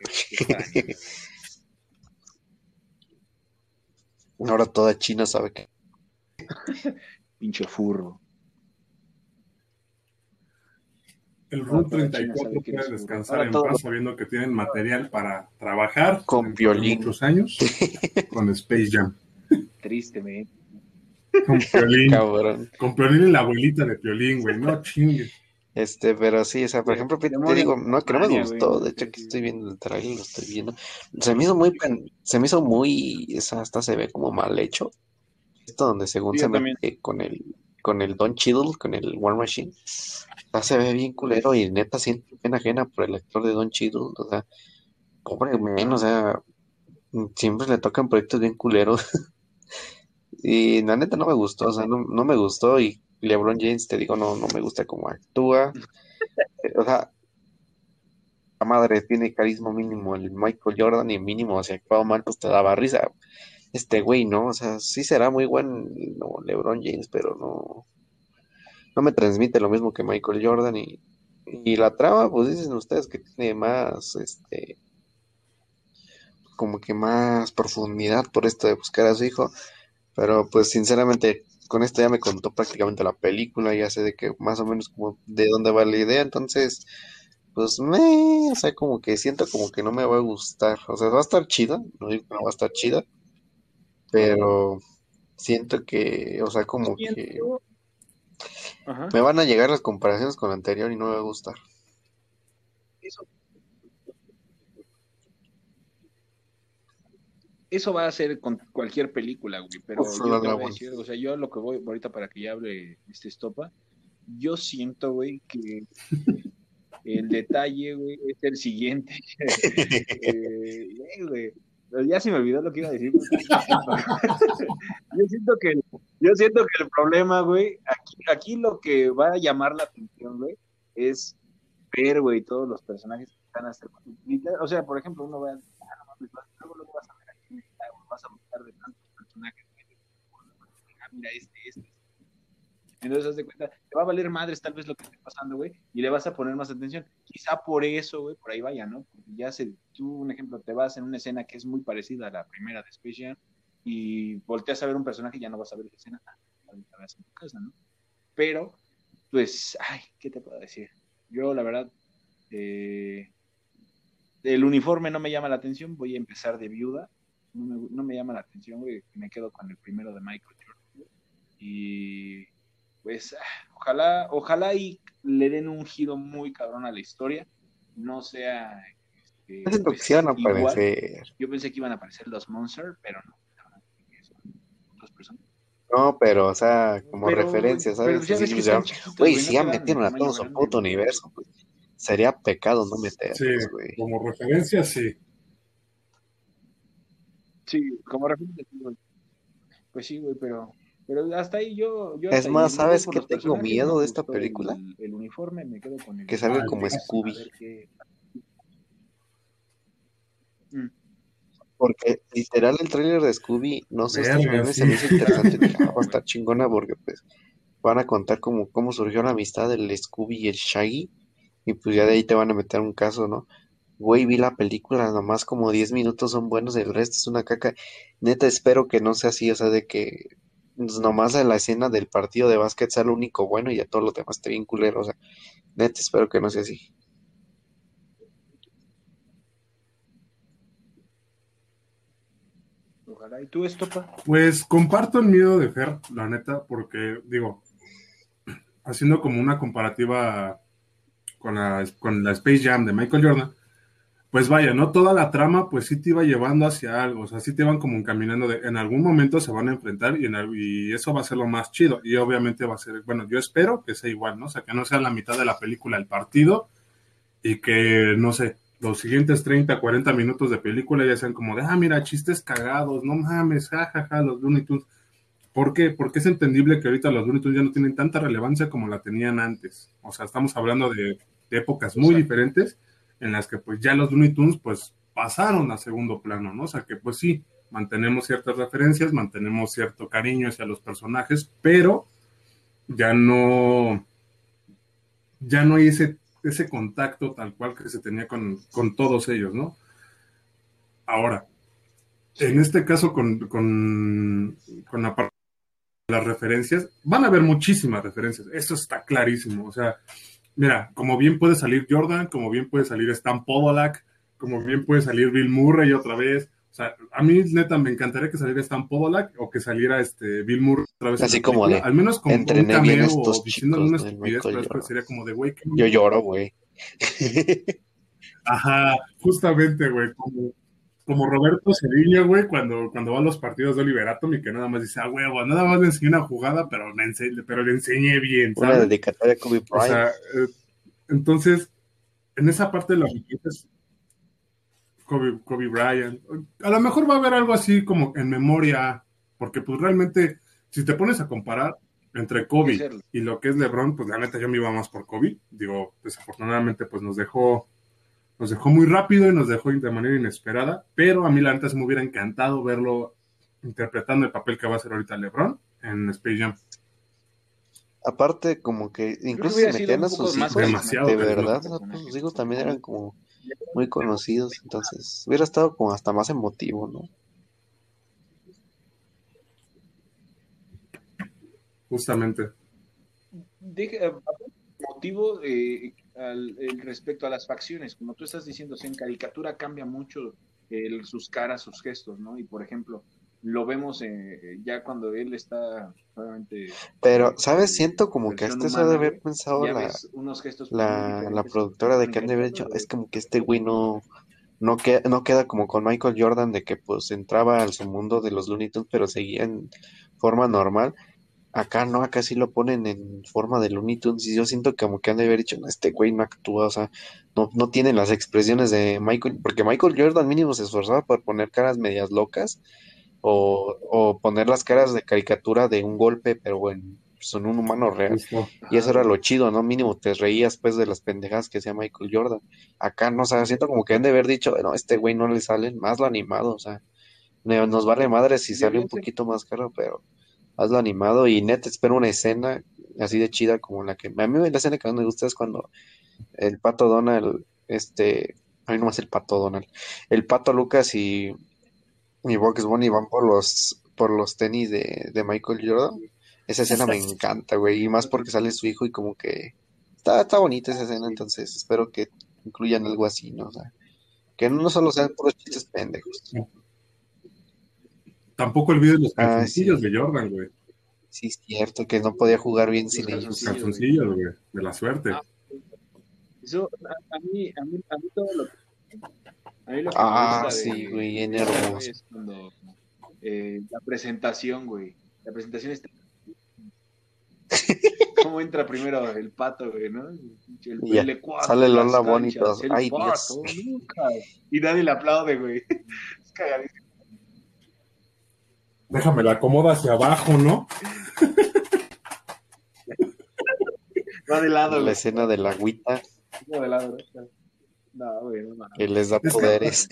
Ahora toda China sabe que. pinche furro. El RUT 34 puede descansar en paz sabiendo que tienen material para trabajar con violín muchos años con Space Jam. Tristemente. Con Piolín. Con Piolín y la abuelita de Piolín, güey. No chingue. Este, pero sí, o sea, por ejemplo, te digo, no, que no me gustó, de hecho aquí estoy viendo el trailer, lo estoy viendo, se me hizo muy, se me hizo muy, esa hasta se ve como mal hecho, esto donde según se mete con el, con el Don Cheadle, con el War Machine, se ve bien culero y neta siento pena ajena por el actor de Don Cheadle, o sea, pobre men, o sea, siempre le tocan proyectos bien culeros. y la neta no me gustó, o sea, no, me gustó y LeBron James, te digo, no, no me gusta cómo actúa. o sea, la madre tiene carisma mínimo el Michael Jordan y mínimo, si actuaba mal, pues te daba risa. Este güey, ¿no? O sea, sí será muy buen LeBron James, pero no, no me transmite lo mismo que Michael Jordan y, la trama, pues dicen ustedes que tiene más, este, como que más profundidad por esto de buscar a su hijo. Pero pues sinceramente, con esto ya me contó prácticamente la película, ya sé de que más o menos como de dónde va la idea, entonces, pues me, o sea, como que siento como que no me va a gustar. O sea, va a estar chida, no no va a estar chida, pero siento que, o sea, como que me van a llegar las comparaciones con la anterior y no me va a gustar. Eso, eso va a ser con cualquier película, güey, pero yo te voy a decir, o sea, yo lo que voy ahorita para que ya hable este estopa, yo siento, güey, que el detalle, güey, es el siguiente. eh, güey, ya se me olvidó lo que iba a decir. yo siento que yo siento que el problema, güey, aquí, aquí lo que va a llamar la atención, güey, es ver, güey, todos los personajes que están hasta o sea, por ejemplo, uno va a ah, luego lo vas a ver aquí, vas a buscar de tantos personajes, güey, ah, mira este, este, este. Entonces, haz de cuenta, te va a valer madres tal vez lo que esté pasando, güey, y le vas a poner más atención. Quizá por eso, güey, por ahí vaya, ¿no? Porque ya se, tú, un ejemplo, te vas en una escena que es muy parecida a la primera de Space Jam, y volteas a ver un personaje y ya no vas a ver la escena, ah, en tu casa, ¿no? Pero, pues, ay, ¿qué te puedo decir? Yo, la verdad, eh, el uniforme no me llama la atención, voy a empezar de viuda, no me, llama la atención, güey, me quedo con el primero de Michael Jordan, y pues, ah, ojalá, ojalá y le den un giro muy cabrón a la historia, no sea... Este, pues, Yo pensé que iban a aparecer los Monsters, pero no. No, pero, o sea, como referencia, ¿sabes? Güey, si ya metieron a todo su puto universo, pues, sería pecado no meterlos, sí, güey. Como referencia, sí. Sí, como referencia, sí, güey. Pues sí, güey, pero, pero hasta ahí yo... yo es más, ¿sabes que tengo miedo de esta película? El, uniforme me quedo con el... Que salga como Scooby. Porque literal el tráiler de Scooby, no sé, si me se me hizo interesante, va a estar chingona porque pues van a contar como cómo surgió la amistad del Scooby y el Shaggy y pues ya de ahí te van a meter un caso, ¿no? Güey, vi la película, nomás como 10 minutos son buenos, el resto es una caca. Neta, espero que no sea así, o sea, de que nomás en la escena del partido de básquet sea lo único bueno y ya todo lo demás esté bien culero, o sea, neta, espero que no sea así. ¿Y tú, Estopa? Pues comparto el miedo de Fer, la neta, porque, digo, haciendo como una comparativa con la, con la Space Jam de Michael Jordan, pues vaya, ¿no? Toda la trama, pues sí te iba llevando hacia algo, o sea, sí te iban como encaminando de, en algún momento se van a enfrentar y, en y eso va a ser lo más chido. Y obviamente va a ser, bueno, yo espero que sea igual, ¿no? O sea, que no sea la mitad de la película el partido y que, no sé, los siguientes 30, 40 minutos de película ya sean como de, ah, mira, chistes cagados, no mames, jajaja, ja, ja, los Looney Tunes. ¿Por qué? Porque es entendible que ahorita los Looney Tunes ya no tienen tanta relevancia como la tenían antes. O sea, estamos hablando de, épocas muy diferentes en las que pues ya los Looney Tunes pues pasaron a segundo plano, ¿no? O sea, que pues sí, mantenemos ciertas referencias, mantenemos cierto cariño hacia los personajes, pero ya no, ya no hay ese ese contacto tal cual que se tenía con, todos ellos, ¿no? Ahora, en este caso con, con, con la parte de las referencias, van a haber muchísimas referencias, eso está clarísimo, o sea, mira, como bien puede salir Jordan, como bien puede salir Stan Podolak, como bien puede salir Bill Murray otra vez, o sea, a mí neta me encantaría que saliera Stan Podolak o que saliera este Bill Murray otra vez. Así como de, al menos como un cameo o diciendo una estupidez, pero sería como de güey. Yo lloro, güey. Ajá, justamente, güey, como, como Roberto Cedillo, güey, cuando, cuando va a los partidos de Oliverato y que nada más dice, ah, huevo, nada más le enseñé una jugada, pero, me pero le enseñé bien. ¿sabes? Una dedicatoria a Kobe Bryant. O sea, eh, entonces, en esa parte de las Kobe, Kobe Bryant. A lo mejor va a haber algo así como en memoria, porque pues realmente, si te pones a comparar entre Kobe y lo que es LeBron, pues la neta yo me iba más por Kobe. Digo, desafortunadamente pues nos dejó, nos dejó muy rápido y nos dejó de manera inesperada, pero a mí la neta se me hubiera encantado verlo interpretando el papel que va a hacer ahorita LeBron en Space Jam. Aparte, como que incluso se metían a sus hijos, de verdad, sus hijos también eran como muy conocidos, entonces hubiera estado como hasta más emotivo, ¿no? justamente. Deja, motivo eh, al, el respecto a las facciones, como tú estás diciendo, en caricatura cambia mucho el, sus caras, sus gestos, ¿no? Y por ejemplo, lo vemos eh, ya cuando él está obviamente pero sabes siento como que hasta eso de haber pensado la, unos gestos la, la productora de que han de haber hecho es como que este güey no no queda, no queda como con Michael Jordan de que pues entraba al su mundo de los Looney Tunes pero seguía en forma normal acá no acá sí lo ponen en forma de Looney Tunes y yo siento como que han de haber dicho no, este güey no actúa o sea no, no tiene las expresiones de Michael porque Michael Jordan mínimo se esforzaba por poner caras medias locas o, poner las caras de caricatura de un golpe, pero bueno, son un humano real. Y eso era lo chido, ¿no? Mínimo te reías pues de las pendejadas que hacía Michael Jordan. Acá no, o sea, siento como que han de haber dicho, no, este güey no le salen, más lo animado, o sea, nos vale madre si sale un poquito más caro, pero hazlo animado y net espero una escena así de chida como la que a mí la escena que más me gusta es cuando el pato Donald, este, a mí no más el pato Donald, el pato Lucas y mi Bugs Bunny van por los, por los tenis de, de Michael Jordan. Esa escena me encanta, güey, y más porque sale su hijo y como que está, está bonita esa escena, entonces espero que incluyan algo así, ¿no? O sea, que no solo sean puros chistes pendejos. Tampoco olvides los ah, calzoncillos de Jordan, güey. Sí, es cierto, que no podía jugar bien sin ellos. Los calzoncillos, güey, de la suerte. Ah, eso, a, mí, a, mí, a mí todo lo que ah, sí, güey, en hermoso. Eh, la presentación, güey. La presentación está. ¿Cómo entra primero el pato, güey, no? El, el sale Lola Bonito. Ay, Dios. Y nadie le aplaude, güey. Es cagadísimo. Déjame la acomoda hacia abajo, ¿no? Va de lado, La escena de la agüita. Va de lado, no, güey, no, Que les da poderes.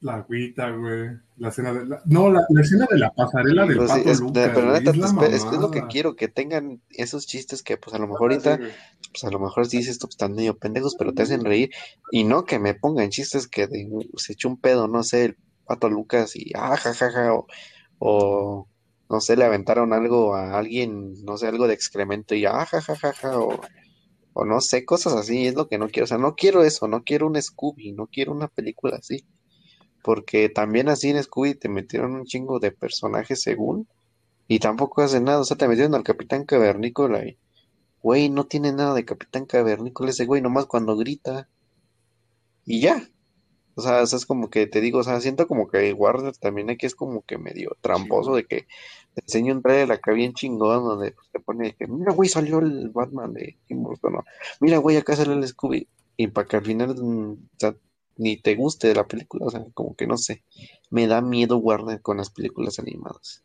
La agüita, güey. La escena de la... No, la, escena de la pasarela del pues pato es, Pero neta, es, es, lo que quiero, que tengan esos chistes que, pues, a lo mejor ahorita, pues, a lo mejor dices, esto están medio pendejos, pero te hacen reír. Y no que me pongan chistes que se echó un pedo, no sé, el pato Lucas y, ah, jajaja, o, o, no sé, le aventaron algo a alguien, no sé, algo de excremento y, ah, jajaja, o o no sé, cosas así, es lo que no quiero, o sea, no quiero eso, no quiero un Scooby, no quiero una película así, porque también así en Scooby te metieron un chingo de personajes según, y tampoco hace nada, o sea, te metieron al Capitán Cavernícola y, güey, no tiene nada de Capitán Cavernícola ese güey, nomás cuando grita, y ya, o sea, es como que te digo, o sea, siento como que Warner también aquí es como que medio tramposo de que te enseño un trailer acá bien chingón donde pues, te pone que, mira, güey, salió el Batman de Tim Burton, ¿no? Mira, güey, acá salió el Scooby. Y para que al final, mm, o sea, ni te guste la película, o sea, como que no sé. Me da miedo Warner con las películas animadas.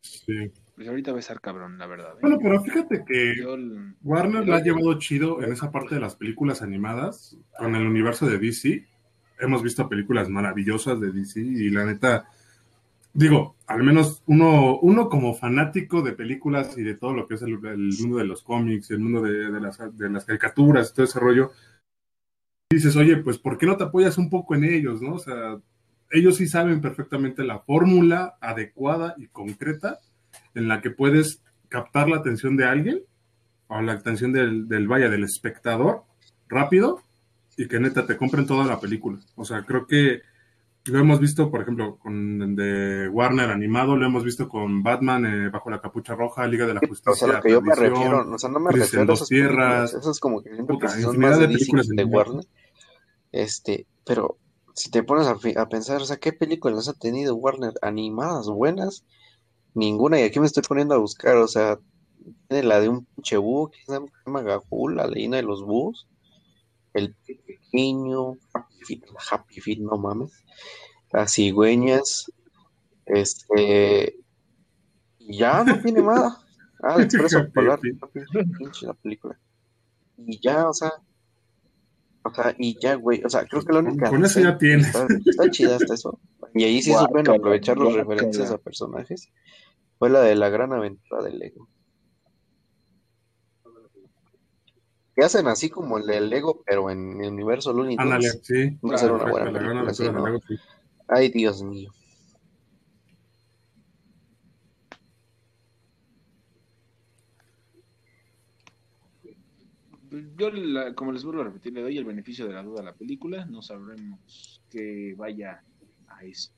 Sí. Pues ahorita va a estar cabrón, la verdad. ¿eh? Bueno, pero fíjate que Warner la ha llevado chido en esa parte de las películas animadas con el universo de DC hemos visto películas maravillosas de DC y la neta, digo, al menos uno, uno como fanático de películas y de todo lo que es el, mundo de los cómics, el mundo de, las, de las caricaturas, todo ese rollo, dices, oye, pues ¿por qué no te apoyas un poco en ellos, no? O sea, ellos sí saben perfectamente la fórmula adecuada y concreta en la que puedes captar la atención de alguien o la atención del, del vaya, del espectador rápido y que neta te compren toda la película. O sea, creo que lo hemos visto, por ejemplo, con de Warner animado, lo hemos visto con Batman eh, bajo la capucha roja, Liga de la Justicia. O sea, lo que yo me refiero, o sea, no me refiero a esas tierras. Como que siempre que son más de, películas de Warner. Este, pero si te pones a, pensar, o sea, ¿qué películas ha tenido Warner animadas buenas? Ninguna, y aquí me estoy poniendo a buscar, o sea, tiene la de un pinche búho que se llama Gahul, la leyenda de los búhos el pequeño, Happy Feet, no mames, las cigüeñas, este, ya no tiene nada. Ah, el expreso polar, pinche la película. Y ya, o sea, o sea, y ya, güey, o sea, creo que la única. Con eso ya tienes. Está, chida hasta eso. Y ahí sí se supen aprovechar los referencias a personajes. Fue la de la gran aventura del Lego. que hacen así como el del Lego, pero en el universo Looney Tunes. sí. Va a ser una buena película, Ay, Dios mío. Yo, la- como les vuelvo a repetir, le doy el beneficio de la duda a la película. No sabremos que vaya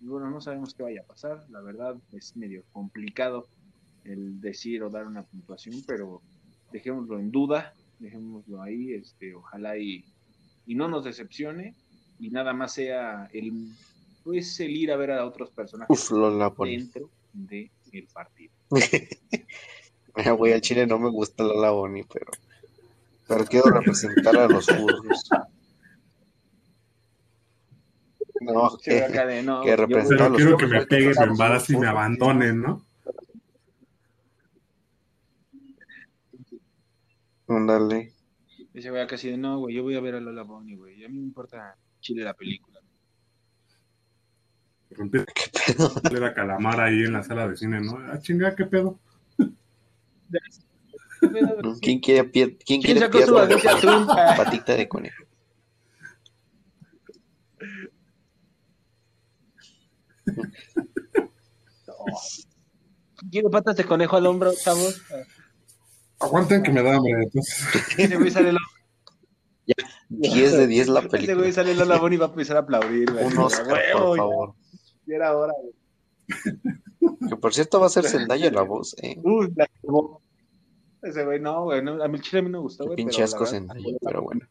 bueno, no sabemos qué vaya a pasar. La verdad es medio complicado el decir o dar una puntuación, pero dejémoslo en duda, dejémoslo ahí. Este, ojalá y, y no nos decepcione y nada más sea el pues el ir a ver a otros personajes Uf, dentro del partido. Mira, güey, al chile no me gusta Lola Bonnie, pero, pero quiero representar a los burros. No, acá de, no, que yo- representa- Pero los quiero que me peguen, me los embaracen y me abandonen, ¿no? ándale. Ese güey acá así de, no, güey, yo voy a ver a Lola Bonnie, güey. A mí me importa chile la película. ¿Qué pedo? la calamar ahí en la sala de cine, ¿no? Ah, chinga, ¿qué pedo? ¿Quién quiere, pie- quién ¿Quién quiere sacó su pierna patita de conejo? Quiero patas de conejo al hombro, chavos. Aguanten que me da hambre, entonces. Ese güey sale Lola, 10 de 10 la ese güey película. sale y va a empezar a aplaudir, güey. Un Oscar, Huevo, por ya- favor. ya era hora, güey. Que por cierto va a ser Zendaya la voz, ¿eh? Uy, la. Ese güey, no, güey. no, a mí el chile a mí no me gustó, Qué güey. pinche pero asco Zendaya, pero bueno.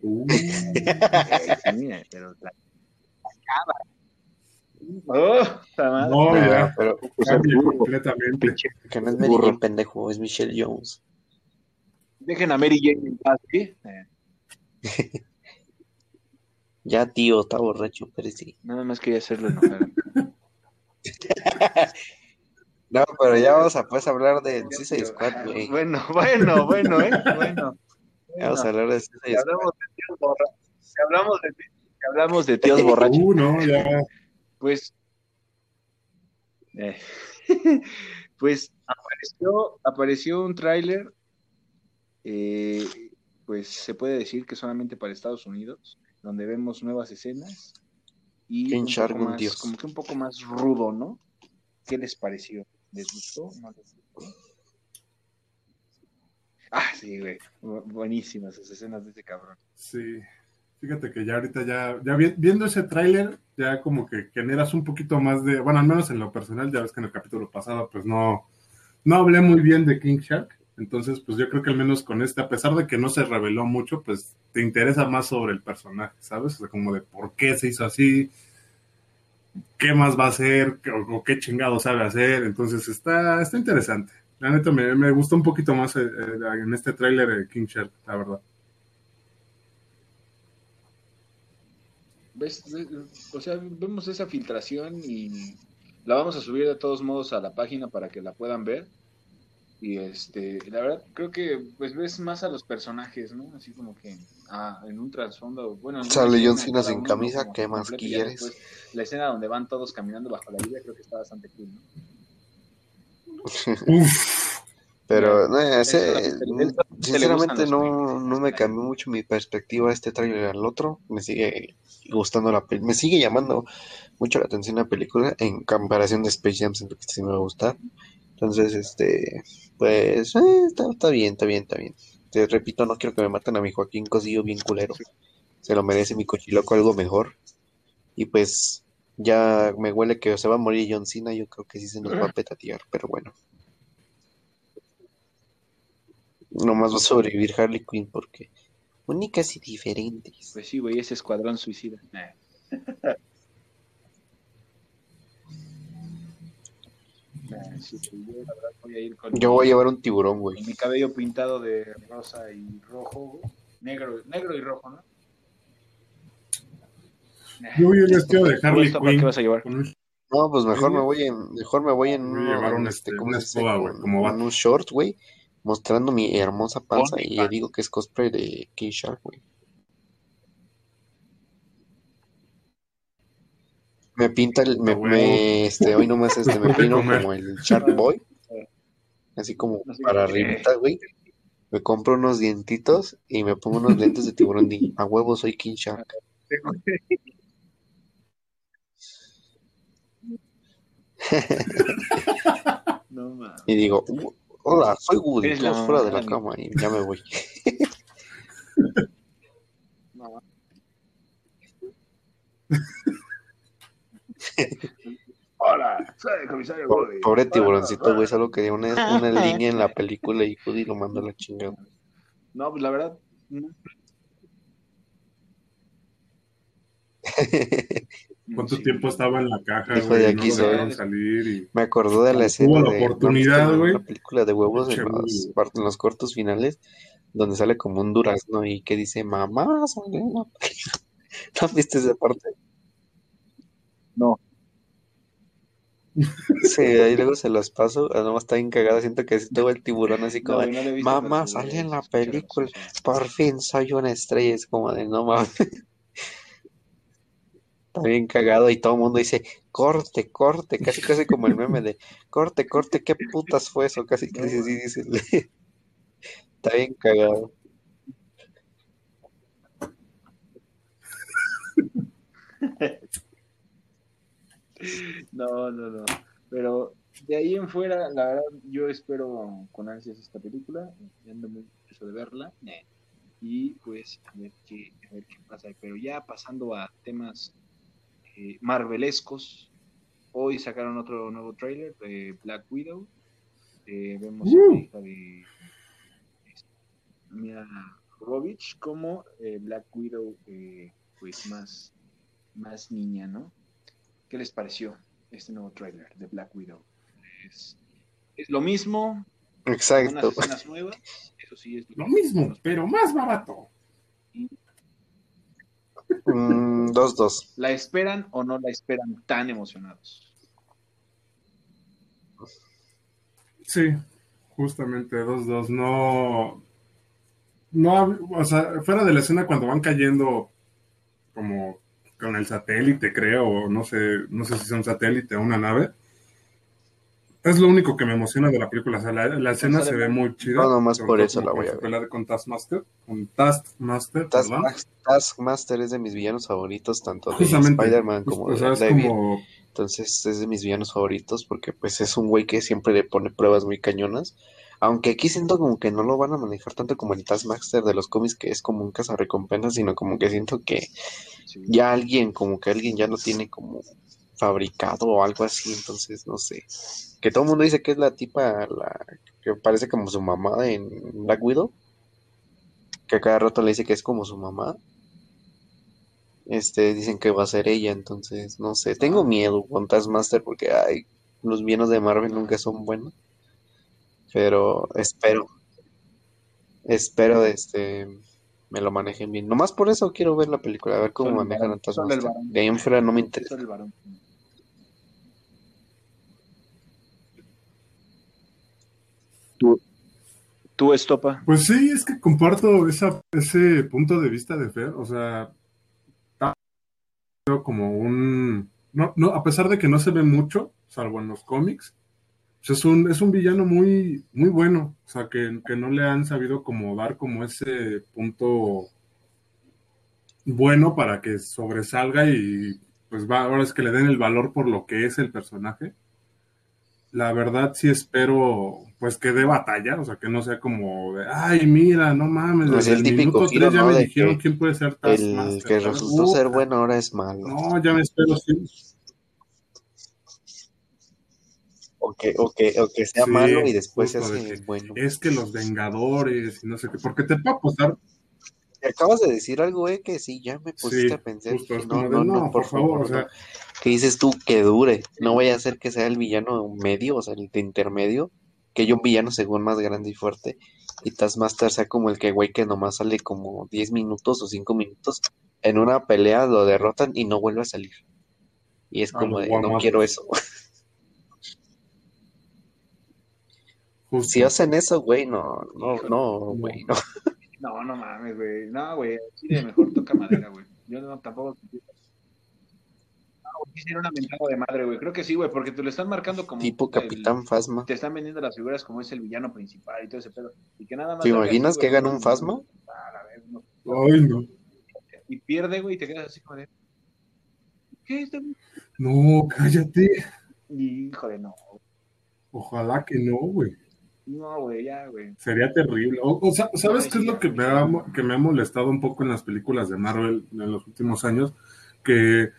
Sí, pero la cagaba. Oh, no, ya. pero Cambia completamente. que no es Mary Jane, pendejo, es Michelle Jones. Dejen a Mary Jane en paz, ¿sí? Eh, Ya, tío, está borracho, pero sí. nada más quería hacerlo enojar. No, pero ya vamos a pues hablar de Suicide Squad, güey. Bueno, bueno, bueno, ¿eh? Bueno. Ya Vamos a hablar de Si Suicide Squad. hablamos de tíos borrachos, si si hablamos de tíos borrachos, Uh, no, ya. Pues, eh, pues apareció, apareció un tráiler, eh, pues se puede decir que solamente para Estados Unidos, donde vemos nuevas escenas y un poco más, dios. como que un poco más rudo, ¿no? ¿Qué les pareció? ¿Les gustó? ¿No les gustó? Ah, sí, güey. Bu- Buenísimas esas escenas de ese cabrón. Sí. Fíjate que ya ahorita ya, ya vi- viendo ese tráiler, ya como que generas un poquito más de, bueno, al menos en lo personal, ya ves que en el capítulo pasado, pues no, no hablé muy bien de King Shark. Entonces, pues yo creo que al menos con este, a pesar de que no se reveló mucho, pues te interesa más sobre el personaje, ¿sabes? O sea, como de por qué se hizo así, qué más va a hacer, o, o qué chingado sabe hacer. Entonces, está, está interesante. La neta me, me gustó un poquito más eh, eh, en este tráiler de King Shark, la verdad. ¿Ves? O sea, vemos esa filtración y la vamos a subir de todos modos a la página para que la puedan ver. Y este, la verdad, creo que pues ves más a los personajes, ¿no? Así como que ah, en un trasfondo, bueno, Sale John Cena sin camisa, como ¿qué más completo, y ya quieres? después La escena donde van todos caminando bajo la lluvia creo que está bastante cool, ¿no? Uf, Pero, no, ese, sinceramente no, no me cambió mucho mi perspectiva de este tráiler al otro. Me sigue gustando la película, me sigue llamando mucho la atención la película en comparación de Space Jam, siento que sí me va a gustar. Entonces, este, pues, eh, está, está bien, está bien, está bien. Te repito, no quiero que me maten a mi Joaquín Cosillo bien culero. Se lo merece mi cochiloco algo mejor. Y pues, ya me huele que se va a morir John Cena, yo creo que sí se nos va a petatear, pero bueno. Nomás va a sobrevivir Harley Quinn porque únicas y diferentes. Pues sí, güey, ese escuadrón suicida. Sí, sí, yo la verdad voy a ir con Yo voy a llevar un tiburón, güey. mi cabello pintado de rosa y rojo, güey. negro, negro y rojo, ¿no? yo voy a ir vestido de ¿Tú, Harley Esto, ¿para Quinn. ¿Qué vas a llevar? un- No, pues mejor me voy en, mejor me voy en, Voy a uno- llevar en un, este, este, como un short, güey, mostrando mi hermosa panza y OnlyFans. digo que es cosplay de King Shark, güey. Me pinta el, me, me, este, hoy nomás este, me pino como el Shark Boy, así como para arribita, güey. Me compro unos dientitos y me pongo unos lentes de tiburón y a huevo soy King Shark. No. Y digo, hola, soy Woody, Eres la fuera de la cama y ya me voy. No. Hola, soy el comisario Woody. Pobre tiburoncito, güey, solo quería una, una línea en la película y Woody lo mandó a la chingada. No, pues la verdad, no. ¿Cuánto Sí. tiempo estaba en la caja, güey? de No aquí lo salir y... Me acordó de la escena la de ¿no oportunidad, la- güey? la película de huevos en los, en los cortos finales, donde sale como un durazno y que dice, mamá, sale en la película". ¿No viste esa parte? No. Sí, ahí luego se los paso, además está bien cagada, siento que todo el tiburón así No, como, no mamá, se en la película, por fin soy una estrella, es como de, no mames. Está bien cagado y todo el mundo dice, corte, corte, casi casi como el meme de, corte, corte, ¿qué putas fue eso? Casi casi así dice. Está bien cagado. No, no, no. Pero de ahí en fuera, la verdad, yo espero con ansias esta película. Ya ando muy de verla. Y pues a ver qué, a ver qué pasa. Pero ya pasando a temas eh, marvelescos. Hoy sacaron otro nuevo trailer de Black Widow. Eh, vemos a Uh. la hija de Mia Jovovich como eh, Black Widow, pues más, más niña, ¿no? ¿Qué les pareció este nuevo trailer de Black Widow? Es, es lo mismo, unas Exacto. escenas nuevas, eso sí es Lo mismo, pero más barato. Mm, dos, dos. ¿La esperan o no la esperan tan emocionados? Sí, justamente, dos, dos. No, no, o sea, fuera de la escena cuando van cayendo como con el satélite, creo, o no sé, no sé si es un satélite o una nave. Es lo único que me emociona de la película. O sea, la, la escena se ve muy chida. No, nomás por eso la voy a ver. pelea con Taskmaster. Con Taskmaster, Task-. Taskmaster es de mis villanos favoritos, tanto de. Spider-Man just- como o de sea, como Entonces es de mis villanos favoritos porque pues es un güey que siempre le pone pruebas muy cañonas. Aunque aquí siento como que no lo van a manejar tanto como el Taskmaster de los cómics, que es como un cazarrecompensas, sino como que siento que Sí. ya alguien, como que alguien ya lo tiene como fabricado o algo así, entonces no sé. Que todo el mundo dice que es la tipa, la que parece como su mamá en Black Widow, que a cada rato le dice que es como su mamá. Este, dicen que va a ser ella, entonces no sé. Tengo miedo con Taskmaster porque ay, los villanos de Marvel nunca son buenos. Pero espero, espero este me lo manejen bien. Nomás por eso quiero ver la película, a ver cómo manejan a Taskmaster. De ahí en fuera no me interesa. Soy el varón. ¿Tú, tú estopa? Pues sí, es que comparto esa, ese punto de vista de Fer. O sea, como un. No, no, a pesar de que no se ve mucho, salvo en los cómics, pues es un, es un villano muy, muy bueno. O sea, que, que no le han sabido como dar como ese punto bueno para que sobresalga y pues va, ahora es que le den el valor por lo que es el personaje. La verdad sí espero pues que dé batalla, o sea, que no sea como de, ay, mira, no mames, Pues desde el el típico minuto giro, 3 ya ¿no? me De dijeron que quién puede ser El Taskmaster. que ¿sabes? resultó ser bueno ahora es malo. No, ya me espero, sí. O que, o que, o que sea Sí, malo y después se justo de hace que bueno. Es que los Vengadores y no sé qué, porque te puedo apostar, Acabas de decir algo, eh, que sí, ya me pusiste sí, a pensar. justo, no, no, no, no, por favor, o no. sea, ¿Qué dices tú? Que dure. No vaya a ser que sea el villano medio, o sea, el de intermedio, que haya un villano según más grande y fuerte. Y Taskmaster sea como el que güey que nomás sale como 10 minutos o 5 minutos. En una pelea lo derrotan y no vuelve a salir. Y es A como de, no quiero eso. justo. Si hacen eso, güey, no, no, no, güey, no. No, no mames, güey. No, güey. Así de mejor toca madera, güey. Yo no, tampoco. Quisiera una mentada de madre, güey. Creo que sí, güey, porque te lo están marcando como. Tipo el- Capitán Phasma. te están vendiendo las figuras como es el villano principal y todo ese pedo. Y que nada más. ¿Te imaginas así, que hagan un Phasma? a la vez, no. Ay, no. Y pierde, güey, y te quedas así como de. ¿Qué es? No, cállate. Híjole, no. Ojalá que no, güey. No, güey, ya, güey. Sería terrible. O, o sea, ¿sabes qué es lo que me, ha, que me ha molestado un poco en las películas de Marvel en los últimos años? Que,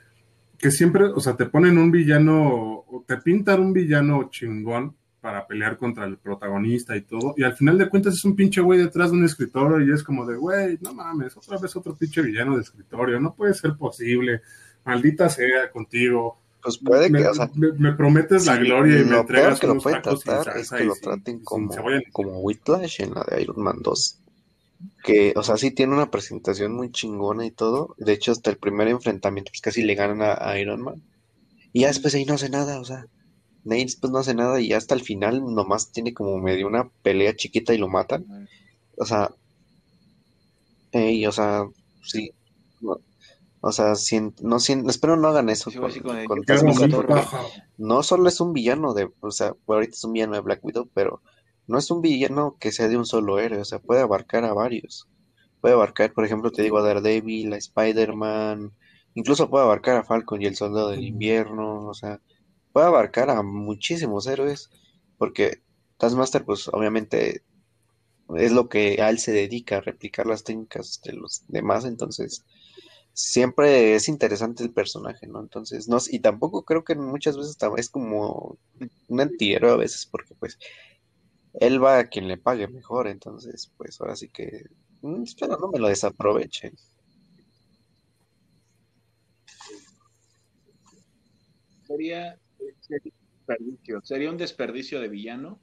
que siempre, o sea, te ponen un villano, o te pintan un villano chingón para pelear contra el protagonista y todo, y al final de cuentas es un pinche güey detrás de un escritorio y es como de, güey, no mames, otra vez otro pinche villano de escritorio, no puede ser posible, maldita sea contigo. Pues puede me, que, o sea, me, me prometes la gloria y me entregas que lo pueden tacos sin tratar es que lo sin- traten sin como, cebolla. como Whiplash en la de Iron Man 2. Que, o sea, sí tiene una presentación muy chingona y todo. De hecho, hasta el primer enfrentamiento, pues casi le ganan a, a Iron Man. Y ya después ahí no hace nada, o sea, Nate después no hace nada y ya hasta el final nomás tiene como medio una pelea chiquita y lo matan. O sea, ey, o sea, sí. no, o sea, no sien- espero no hagan eso Sí, con, con ajá. no solo es un villano de, o sea, ahorita es un villano de Black Widow, pero no es un villano que sea de un solo héroe, o sea, puede abarcar a varios. Puede abarcar, por ejemplo, te digo a Daredevil, a Spider-Man, incluso puede abarcar a Falcon y el Soldado del Invierno, o sea, puede abarcar a muchísimos héroes, porque Taskmaster, pues obviamente es lo que a él se dedica, a replicar las técnicas de los demás, entonces siempre es interesante el personaje, ¿no? Entonces, no, y tampoco creo que muchas veces es como un antihéroe a veces, porque pues él va a quien le pague mejor, entonces, pues ahora sí que mm, espero no me lo desaprovechen. Sería, sería un desperdicio, sería un desperdicio de villano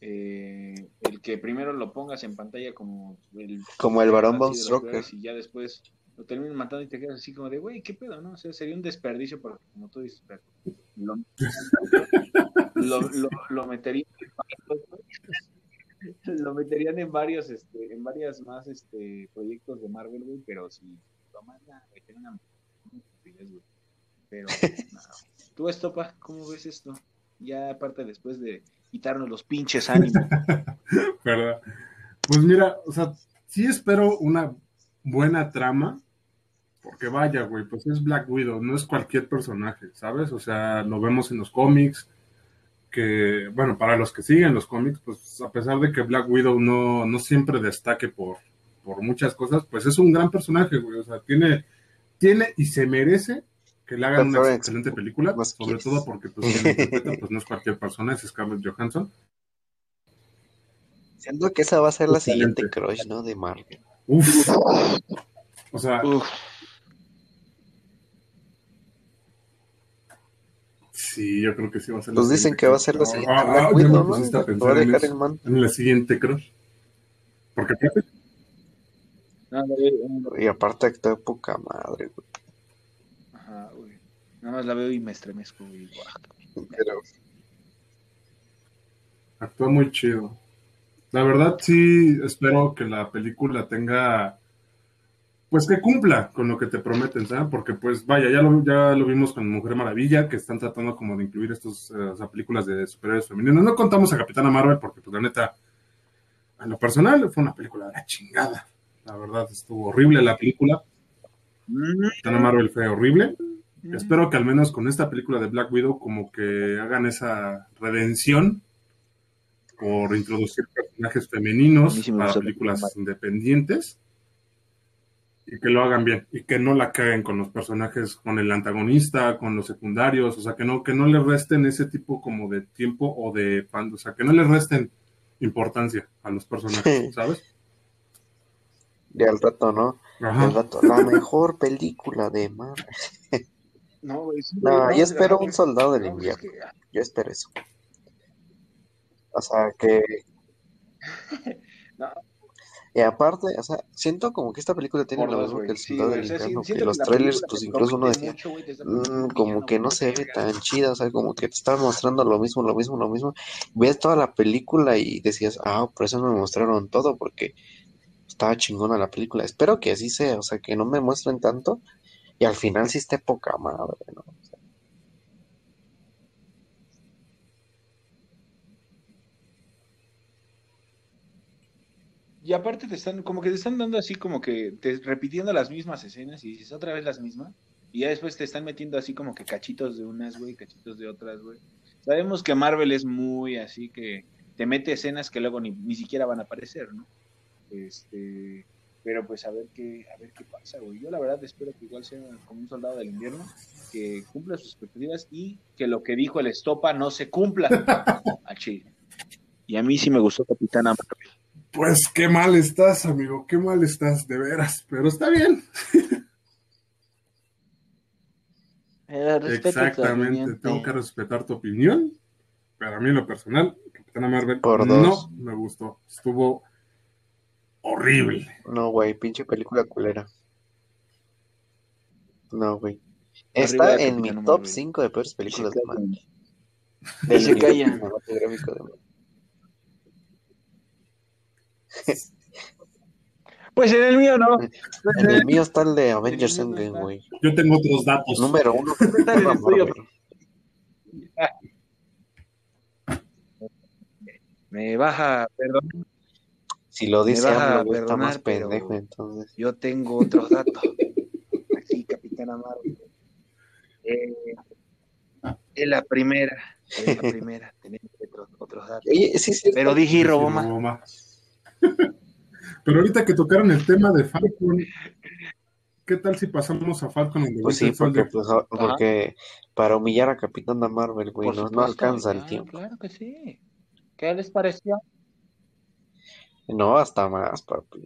eh, el que primero lo pongas en pantalla como el, Como el varón Von peores y ya después lo terminan matando y te quedas así como de, güey, ¿qué pedo? no? O sea, sería un desperdicio porque, como tú dices, pero lo, lo, lo, lo meterían en varios, lo meterían en varios, este, en varias más este proyectos de Marvel, güey, pero si lo mandan, tiene una, güey. Pero, nada. Tú, Estopa, ¿cómo ves esto? Ya aparte después de quitarnos los pinches ánimos. ¿verdad? Pues mira, o sea, sí espero una buena trama, porque vaya, güey, pues es Black Widow, no es cualquier personaje, ¿sabes? O sea, lo vemos en los cómics, que, bueno, para los que siguen los cómics, pues a pesar de que Black Widow no, no siempre destaque por, por muchas cosas, pues es un gran personaje, güey, o sea, tiene, tiene y se merece que le hagan una excelente película, sobre quieres. todo porque pues, pues no es cualquier persona, es Scarlett Johansson. Siento que esa va a ser la Excelente. siguiente crush, ¿no? De Marvel. Uf. O sea, Uf, sí, yo creo que sí va a ser. Pues la dicen que va a ser la crush. siguiente Ah, ah, Widow, me ¿no? pusiste a Va a pensar en, dejar eso, el man. en la siguiente crush. Porque aparte, Y aparte actúa de poca madre, güey. Ajá, güey. Nada más la veo y me estremezco, güey. Pero actúa muy chido. La verdad, sí, espero que la película tenga. Pues que cumpla con lo que te prometen, ¿sabes? Porque, pues, vaya, ya lo, ya lo vimos con Mujer Maravilla, que están tratando como de incluir estos, eh, películas de superhéroes femeninos. No contamos a Capitana Marvel, porque, pues, la neta, en lo personal, fue una película de la chingada. La verdad, estuvo horrible la película. Capitana Marvel fue horrible. Espero que al menos con esta película de Black Widow como que hagan esa redención por introducir personajes femeninos para películas independientes y que lo hagan bien y que no la caguen con los personajes, con el antagonista, con los secundarios, o sea, que no que no le resten ese tipo como de tiempo o de pan, o sea, que no le resten importancia a los personajes, ¿sabes? de al rato, ¿no? De al rato, la mejor película de Marvel. No, No, yo espero un soldado del no, es invierno. que- Yo espero eso. O sea, que. No. Y aparte, o sea, siento como que esta película tiene lo mismo que el soldado del invierno, que los trailers, pues incluso uno decía, "Mm, como que no se ve verga". tan chida, o sea, como que te estaba mostrando lo mismo, lo mismo, lo mismo. Ves toda la película y decías, ah, por eso no me mostraron todo, porque estaba chingona la película. Espero que así sea, o sea, que no me muestren tanto y al final sí esté poca madre, ¿no? Y aparte te están, como que te están dando así como que te repitiendo las mismas escenas y dices otra vez las mismas. Y ya después te están metiendo así como que cachitos de unas, güey, cachitos de otras, güey. Sabemos que Marvel es muy así que te mete escenas que luego ni, ni siquiera van a aparecer, ¿no? Este, pero pues a ver qué, a ver qué pasa, güey. Yo la verdad espero que igual sea como un soldado del invierno, que cumpla sus expectativas y que lo que dijo el Estopa no se cumpla a Chile. Y a mí sí me gustó Capitana Marvel. Pues qué mal estás, amigo, qué mal estás, de veras, pero está bien. Eh, Exactamente, tengo eh. que respetar tu opinión, pero a mí en lo personal, Capitana Marvel Por no dos. me gustó, estuvo horrible. No, güey, pinche película culera. No, güey. Está de en mi top Marvel. 5 de peores películas de. Marvel. Cinematográfico de Marvel. Pues en el mío no. En el mío está el de Avengers Endgame, güey. Yo tengo otros datos. Número uno. Me baja, perdón, Si lo dice AMLO, está más pendejo, entonces. yo tengo otros datos. Así, Capitana Marvel. Eh, es la primera. Es la primera. Tenemos otros, otros datos. Oye, sí, sí. Pero dije Sí, robó no, más. Pero ahorita que tocaron el tema de Falcon, ¿qué tal si pasamos a Falcon en The Pues sí, porque, pues, ah, porque para humillar a Capitana Marvel, güey, no, no alcanza el tiempo. Claro que sí. ¿Qué les pareció? No, hasta más, papi.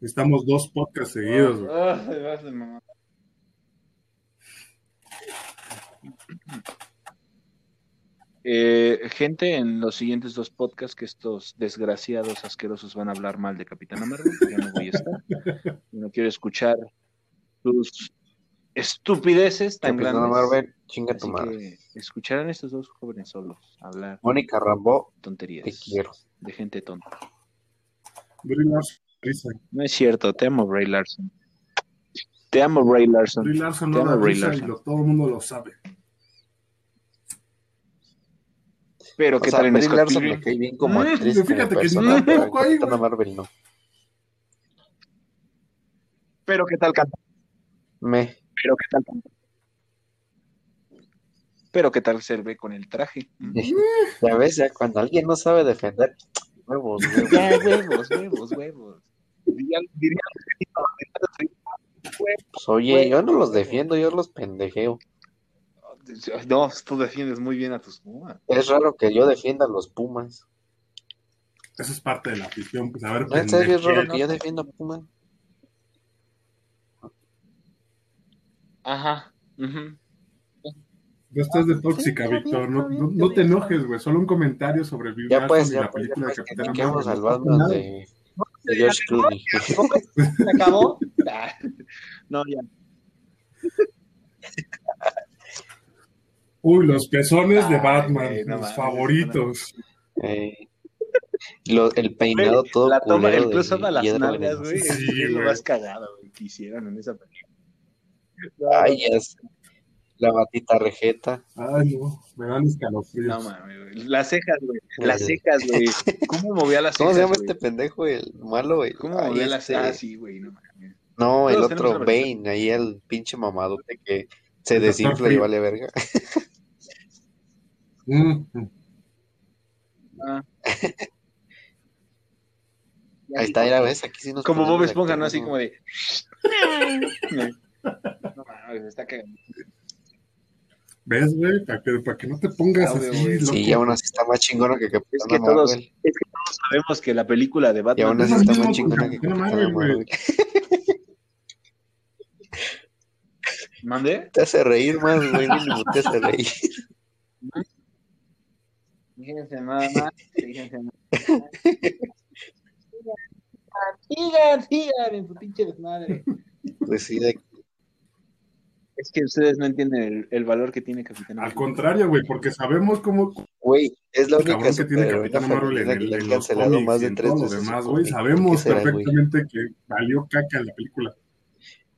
Necesitamos dos podcasts seguidos. güey. De mamá. Eh, gente, en los siguientes dos podcasts que estos desgraciados asquerosos van a hablar mal de Capitana Marvel, yo no voy a estar. No quiero escuchar sus estupideces tan Capitana grandes. Marvel, chinga tu madre. que escucharán estos dos jóvenes solos hablar Mónica Rambo, tonterías te quiero. de gente tonta. Brie Larson. No es cierto, te amo, Bray Larson. Te amo, Bray Larson. Brie Larson Te no amo, da Brie risa y lo- todo el mundo lo sabe. Pero sea, tal en Brie Scott Larson Pilgrim? me cae bien como Mm, actriz, fíjate que persona, poco ahí. Marvel no. Pero qué tal canta. Me. Pero qué tal canta. Pero qué tal se ve con el traje. Ya ves, ya cuando alguien no sabe defender, huevos, huevos. Ya, huevos, huevos, huevos. Diría, diría Pues, oye, yo no los defiendo, yo los pendejeo. No, tú defiendes muy bien a tus Pumas. Es raro que yo defienda a los Pumas. Eso es parte de la afición. Pues a ver, en serio, es raro que yo defienda a Pumas. Ajá. No estás de tóxica, Sí, Víctor. No, te enojes, güey. Solo un comentario sobre Brie Ya pues, y ya la pues, ya película de pues, pasa Batman nada. de, de George Clooney. ¿Se acabó? No, ya. Uy, los pezones de Ay, Batman, güey, no mis mames, favoritos. Eh, lo- el peinado todo la toma, el close-up de a las nalgas, güey. Sí, es lo güey. más cagado, güey, que hicieron en esa película. Ay, ya sé. La batita rejeta. Ay, no, me dan escalofríos. No mames, güey. Las cejas, güey. Las cejas, güey. ¿Cómo movía las ¿Cómo cejas? se llama güey? este pendejo, el malo? El, ¿Cómo ay, movía las este- cejas? Ah, sí, güey, no mames. No, el otro. Bane, ahí el pinche mamadote que se desinfla y vale verga. Mm, mm. Ah. Ahí está, ya ves, aquí sí nos Como Bob Esponja, ¿no? Así como de. No mames, está cagando. ¿Ves, güey? Para que, para que no te pongas güey, así, güey. loco. Sí, y aún así está más chingona que Capitana Es que todos, Marvel. es que todos sabemos que la película de Y Batman. aún así está más chingona que Capitana Marvel. Marvel. ¿Mandé? Te hace reír más, güey, te hace reír. Fíjense nada más. Fíjense nada más. Sigan, sigan en su pinche desmadre. Pues sí, de- Es que ustedes no entienden el, el valor que tiene Capitán Al contrario, güey, porque sabemos cómo güey, es la única que tiene Capitana Marvel en, el, en los cómics más y de en tres todo lo veces. demás, güey. Sabemos ¿Qué será, perfectamente que valió caca en la película.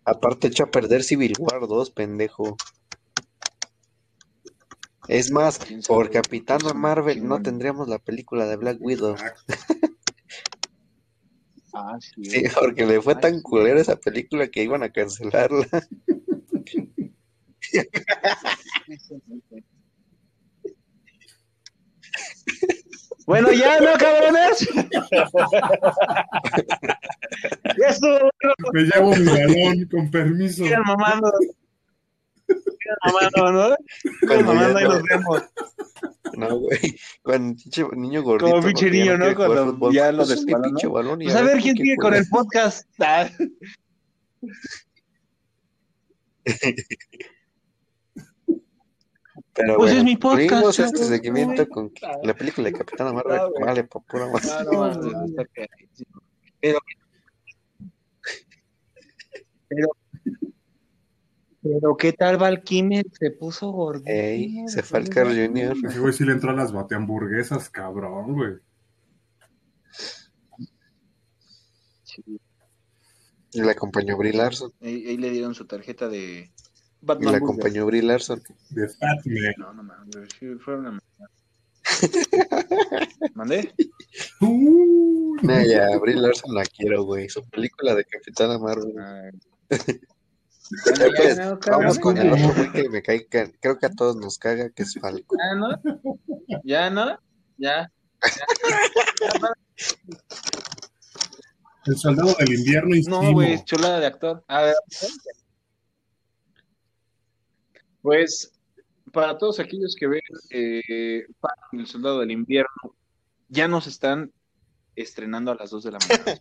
Aparte echó a perder Civil War 2, pendejo. Es más, por Capitana Marvel no tendríamos la película de Black Widow. Ah, sí. Sí, porque le fue Ay, tan sí. culera esa película que iban a cancelarla. Bueno, ya, ¿no, cabrones? ya estuvo bueno. Me llevo mi balón, con permiso. Mamando, ¿no? Cuando ya ahí no- nos vemos. No, güey. Con pinche niño gordito. Como pinche niño, ¿no? Cuando ya lo Pues descuadran, Pues a ver quién sigue con el podcast. Ah. Pero Pues bueno, es mi podcast, tuvimos este seguimiento con la película de Capitana Marvel. No, vale, por pura. Ah, carísimo. Pero, pero, pero, ¿qué tal Valkymer? Se puso gordito. Ey, se fue al Carl Jr. Ese güey sí le entró a las batehamburguesas, cabrón, güey. Sí. Y la acompañó Brie Larson. Ahí, ahí le dieron su tarjeta de Y Batman. la Burger. acompañó Brie Larson. De Fat Man. No, no mames, sí, fue una. ¿Mandé? Uh. No, ya, Brie Larson la quiero, güey. Su película de Capitana Marvel. Ay. Bueno, pues, no, vamos con el otro güey que me cae, que creo que a todos nos caga, que es Falco. ¿Ya no? ¿Ya no? ¿Ya? El soldado del invierno y No, güey, chulada de actor. A ver. Pues, para todos aquellos que ven eh, el Soldado del Invierno, ya nos están estrenando a las 2 de la mañana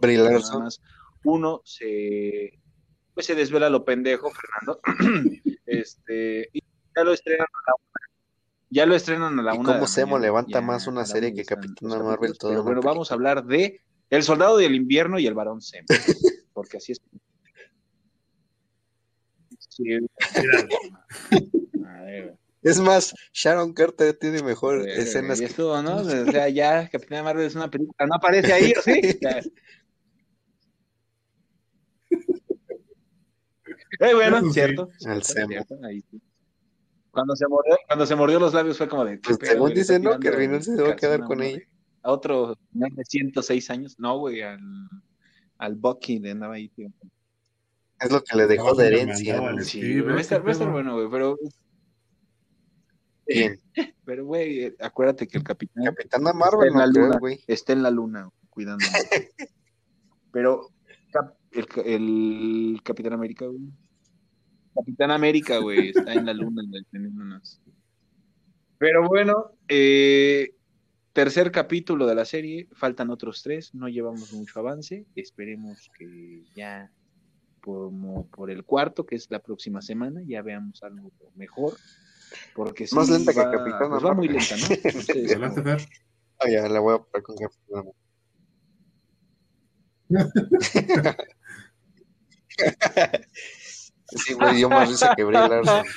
más uno se pues se desvela lo pendejo, Fernando. este, y ya lo estrenan a la una. Ya lo estrenan a la ¿Y una. cómo Semo mañana. levanta Ya más una serie que Capitana Marvel toda Pero bueno, vamos a hablar de El Soldado del Invierno y el Varón Semo. Porque así es. Sí, a ver, Es más, Sharon Carter tiene mejor escenas y que... estuvo, ¿no? O sea, ya Capitana Marvel es una película. ¿No aparece ahí o sí? Eh, bueno, sí. cierto. Al cierto, ahí sí. Cuando se mordió, cuando se mordió los labios fue como de. Pues ¿qué pedo, según está dicen, ¿no? Que Reinaldo se a quedar con ella. A otro más de 106 años. No, güey, al, al Bucky de andaba ahí, tío. Es lo que le dejó de herencia, ¿no? Sí, va a ¿ves estar, va a estar bueno, güey, pero, Bien. pero, güey, acuérdate que el capitán Capitana Marvel en la no creo, luna. güey. está en la luna, güey, cuidando. pero cap- el, el Capitán América, güey. Capitán América, güey, está en la luna, unas- Pero bueno, eh, tercer capítulo de la serie, faltan otros tres, no llevamos mucho avance, esperemos que ya como por el cuarto, que es la próxima semana, ya veamos algo mejor, porque sí Más lenta que va, Capitana pues va muy lenta, ¿no? Ustedes Adelante, Fer. Ah, ya, la voy a poner con Marvel. Sí, güey, dio más risa que Brie Larson.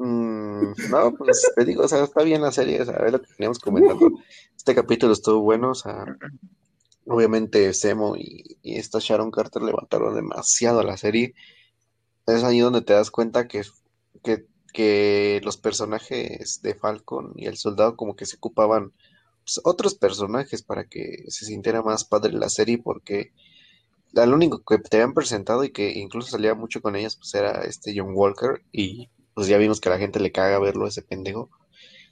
Este, mm, no, pues te digo, o sea, está bien la serie, o sea, es lo que teníamos comentando. Este capítulo estuvo bueno, o sea, obviamente Semo y, y esta Sharon Carter levantaron demasiado la serie. Es ahí donde te das cuenta que, que, que los personajes de Falcon y el soldado como que se ocupaban pues, otros personajes para que se sintiera más padre la serie, porque al único que te habían presentado y que incluso salía mucho con ellas, pues era este John Walker, y pues ya vimos que a la gente le caga verlo ese pendejo.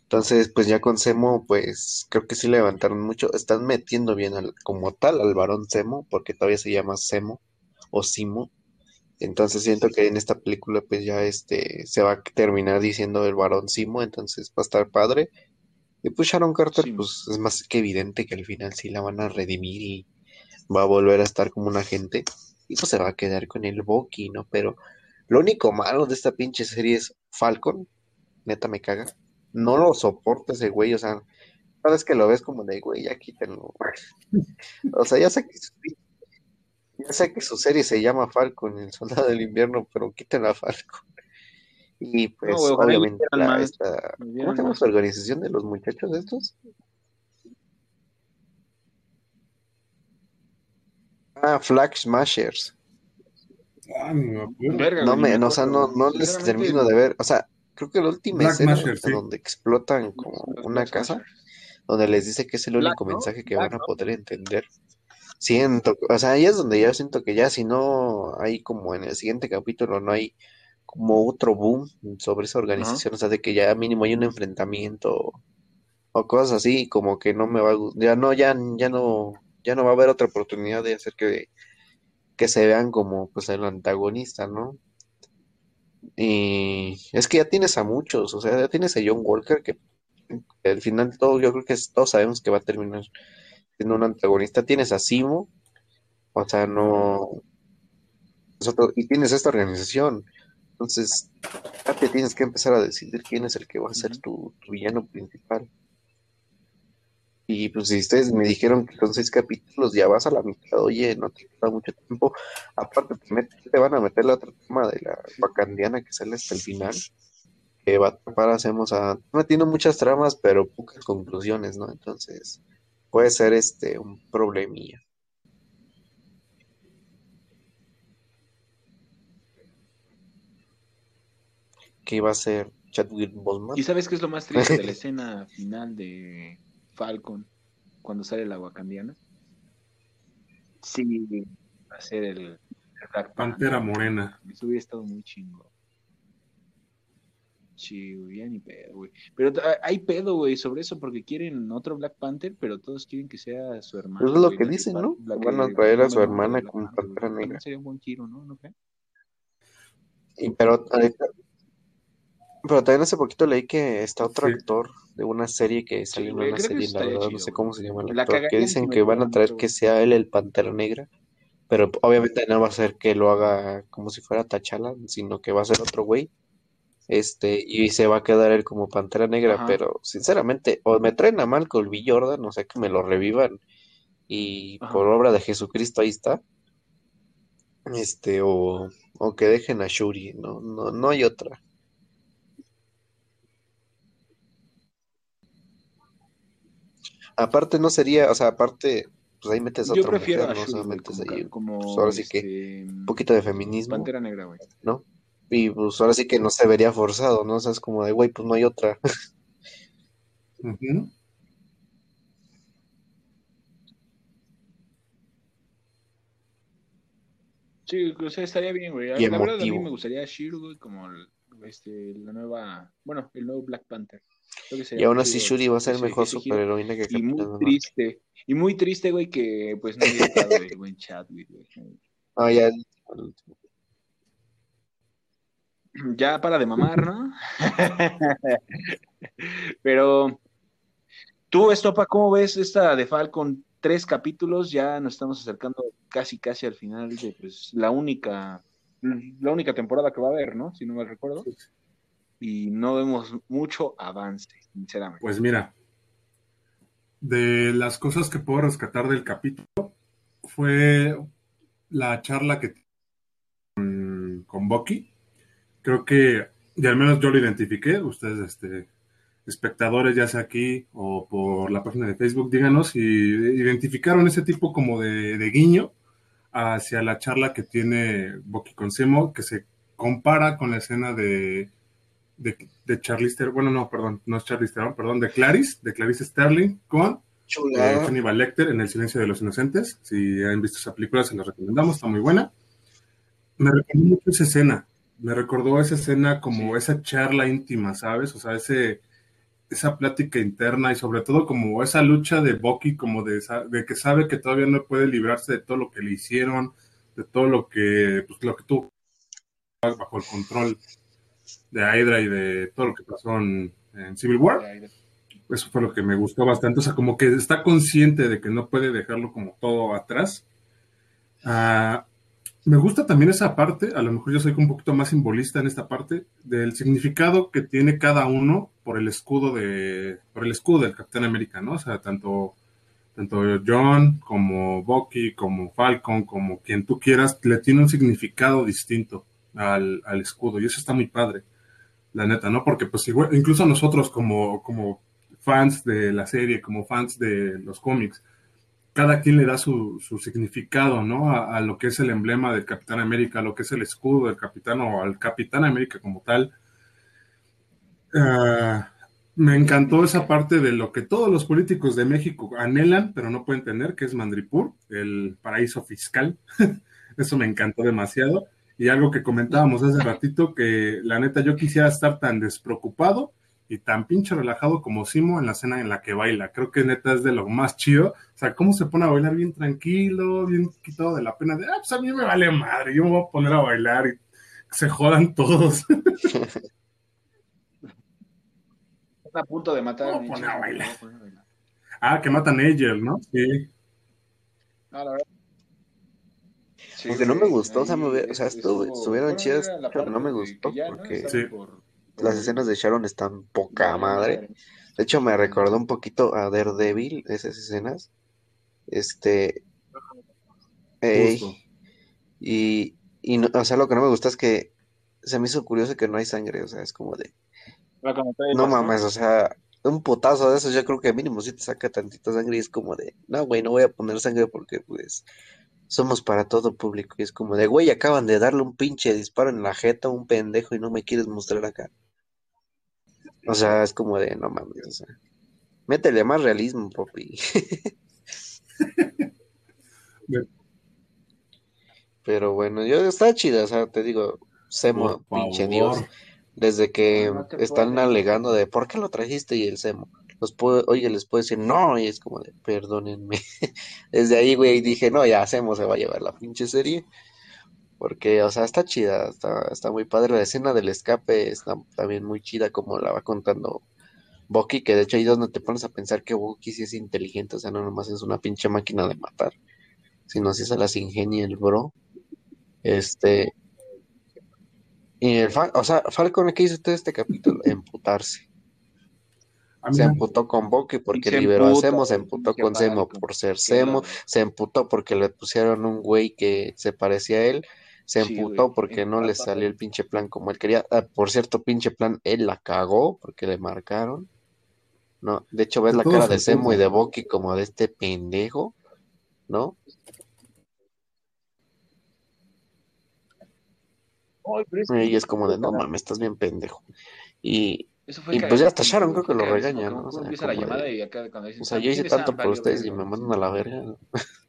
Entonces, pues ya con Semo, pues creo que sí levantaron mucho. Están metiendo bien al- como tal al varón Semo, porque todavía se llama Semo o Simo. Entonces siento que en esta película, pues ya este se va a terminar diciendo el varón Simo, entonces va a estar padre. Y pues Sharon Carter, pues es más que evidente que al final sí la van a redimir y va a volver a estar como un agente. Y pues se va a quedar con el Bucky, ¿no? Pero lo único malo de esta pinche serie es Falcon. Neta me caga. No lo soporto ese güey, o sea, cada vez que lo ves como de, güey, ya quítenlo. O sea, ya sé que su, ya sé que su serie se llama Falcon, el soldado del invierno, pero quiten a Falcon. Y pues, No, güey, obviamente, la- esta- ¿cómo dieran se llama más. su organización de los muchachos estos? Ah, Flag Smashers. Ah, no me. Verga, No me, o sea, no, no les termino de ver. O sea, creo que la última Black escena Masher, sí. donde explotan como una casa, donde les dice que es el único mensaje que Black, van a poder entender. Siento, o sea, ahí es donde yo siento que ya si no hay como en el siguiente capítulo no hay como otro boom sobre esa organización, o sea, de que ya mínimo hay un enfrentamiento o o cosas así, como que no me va a ya no, ya, ya no, ya no va a haber otra oportunidad de hacer que, que se vean como pues el antagonista, ¿no? Y es que ya tienes a muchos, o sea, ya tienes a John Walker, que al final de todo, yo creo que todos sabemos que va a terminar siendo un antagonista. Tienes a Simo, o sea, no. Y tienes esta organización. Entonces, ya te tienes que empezar a decidir quién es el que va a ser tu, villano principal. Y pues si ustedes me dijeron que son seis capítulos, ya vas a la mitad, oye, no te queda mucho tiempo. Aparte, te, van a meter la otra tema de la vacandiana que sale hasta el final. Que va a tapar, hacemos a... No tiene muchas tramas, pero pocas conclusiones, ¿no? Entonces, puede ser este un problemilla. que iba a ser Chadwick Boseman. ¿Y sabes qué es lo más triste de la escena final de Falcon cuando sale la wakandiana? Sí, va a ser el, Pantera Morena. Eso hubiera estado muy chingo. Sí, ya ni pedo, güey. Pero hay pedo, güey, sobre eso, porque quieren otro Black Panther, pero todos quieren que sea su hermano. Eso es lo que dicen, ¿no? Van a traer a su hermana como Pantera Negra. Sería un buen giro, ¿no? ¿No Y, pero pero también hace poquito leí que está otro actor de una serie que salió en una serie, la verdad, no sé cómo se llama el actor, que dicen que van a traer que sea él el Pantera Negra, pero obviamente no va a ser que lo haga como si fuera Tachala, sino que va a ser otro güey, este, y se va a quedar él como Pantera Negra, pero sinceramente, o me traen a Malcolm B. Jordan, o sea, que me lo revivan, y por obra de Jesucristo ahí está, este, o, o que dejen a Shuri, no, no, no hay otra. Aparte no sería, o sea, aparte, pues ahí metes Yo prefiero mujer, ¿no? metes ahí, como, pues ahora sí que este, un poquito de feminismo. Pantera negra, güey. ¿No? Y pues ahora sí que no se vería forzado, ¿no? O sea, es como de, güey, pues no hay otra. Sí, o sea, estaría bien, güey. La verdad a mí me gustaría Shiro, güey, como este, la nueva, bueno, el nuevo Black Panther. Y aún así Shuri va a ser mejor superheroína que Y muy triste. Y muy triste, güey, que pues no haya estado el buen güey. Ah, ya. Ya para de mamar, ¿no? Pero, tú, Estopa, ¿cómo ves esta de Falcon? Tres capítulos, ya nos estamos acercando casi, casi al final de pues, la única, la única temporada que va a haber, ¿no? Si no me recuerdo y no vemos mucho avance, sinceramente. Pues mira, de las cosas que puedo rescatar del capítulo fue la charla que con, con Bucky. Creo que, y al menos yo lo identifiqué, ustedes, este, espectadores, ya sea aquí o por la página de Facebook, díganos si identificaron ese tipo como de, de guiño hacia la charla que tiene Bucky con Semo, que se compara con la escena de de, de Charlize bueno, no, perdón, no es Charlize Theron, perdón, de Clarice, de Clarice Sterling con eh, Hannibal Lecter en El silencio de los inocentes. Si han visto esa película, se la recomendamos, está muy buena. Me recordó mucho esa escena, me recordó esa escena como esa charla íntima, ¿sabes? O sea, ese, esa plática interna y sobre todo como esa lucha de Bucky, como de, de que sabe que todavía no puede librarse de todo lo que le hicieron, de todo lo que, pues, lo que tuvo bajo el control de Hydra y de todo lo que pasó en, Civil War. Eso fue lo que me gustó bastante. O sea, como que está consciente de que no puede dejarlo como todo atrás. Ah, me gusta también esa parte, a lo mejor yo soy un poquito más simbolista en esta parte, del significado que tiene cada uno por el escudo de, por el escudo del Capitán América, ¿no? O sea, tanto, tanto John como Bucky, como Falcon, como quien tú quieras, le tiene un significado distinto al, escudo, y eso está muy padre la neta, ¿no? Porque pues igual, incluso nosotros como, como fans de la serie, como fans de los cómics, cada quien le da su, su significado, ¿no? A, lo que es el emblema del Capitán América, a lo que es el escudo del Capitán o al Capitán América como tal. Ah, me encantó esa parte de lo que todos los políticos de México anhelan, pero no pueden tener, que es Mandripur, el paraíso fiscal. Eso me encantó demasiado. Y algo que comentábamos hace ratito, que la neta yo quisiera estar tan despreocupado y tan pinche relajado como Simo en la escena en la que baila. Creo que neta es de lo más chido. O sea, cómo se pone a bailar bien tranquilo, bien quitado de la pena de, ah, pues a mí me vale madre, yo me voy a poner a bailar y se jodan todos. Está a punto de matar a, poner a bailar. Ah, que matan a Angel, ¿no? Sí. No, la verdad. Porque no me gustó, o sea, me, o sea estuvieron chidas, pero no me gustó porque sí las escenas de Sharon están poca madre. De hecho, me recordó un poquito a Daredevil, esas escenas. Este. y, y o sea, lo que no me gusta es que se me hizo curioso que no hay sangre, o sea, es como de. No mames, o sea, un potazo de eso, yo creo que mínimo si te saca tantita sangre y es como de, no, güey, no voy a poner sangre porque, pues, somos para todo público. Y es como de, güey, acaban de darle un pinche disparo en la jeta a un pendejo y no me quieres mostrar acá. O sea, es como de, no mames, o sea, métele más realismo, papi. Pero bueno, yo está chida, o sea, te digo, Semo, pinche Dios, desde que están alegando de por qué lo trajiste y el Semo, los puedo, oye, les puedo decir no, y es como de, perdónenme. Desde ahí, güey, dije, no, ya Semo se va a llevar la pinche serie. Porque, o sea, está chida, está, está muy padre. La escena del escape está también muy chida, como la va contando Bucky, que de hecho ahí donde te pones a pensar que Bucky sí es inteligente, o sea, no nomás es una pinche máquina de matar, sino si se las ingenia el bro. Este. Y el o sea, Falcon, ¿qué hizo todo este capítulo? Emputarse. Se emputó con Bucky porque liberó a Semo, se emputó con Semo por ser Semo, se emputó porque le pusieron un güey que se parecía a él, se emputó porque no le salió el pinche plan como él quería. Ah, por cierto, pinche plan, él la cagó porque le marcaron. No, de hecho ves la cara de Semo y de Boki como de este pendejo, ¿no? y es como de, no mames, estás bien pendejo. Y, y pues ya hasta Sharon creo que lo regaña, ¿no? O sea, o sea yo hice tanto por ustedes y me mandan a la verga.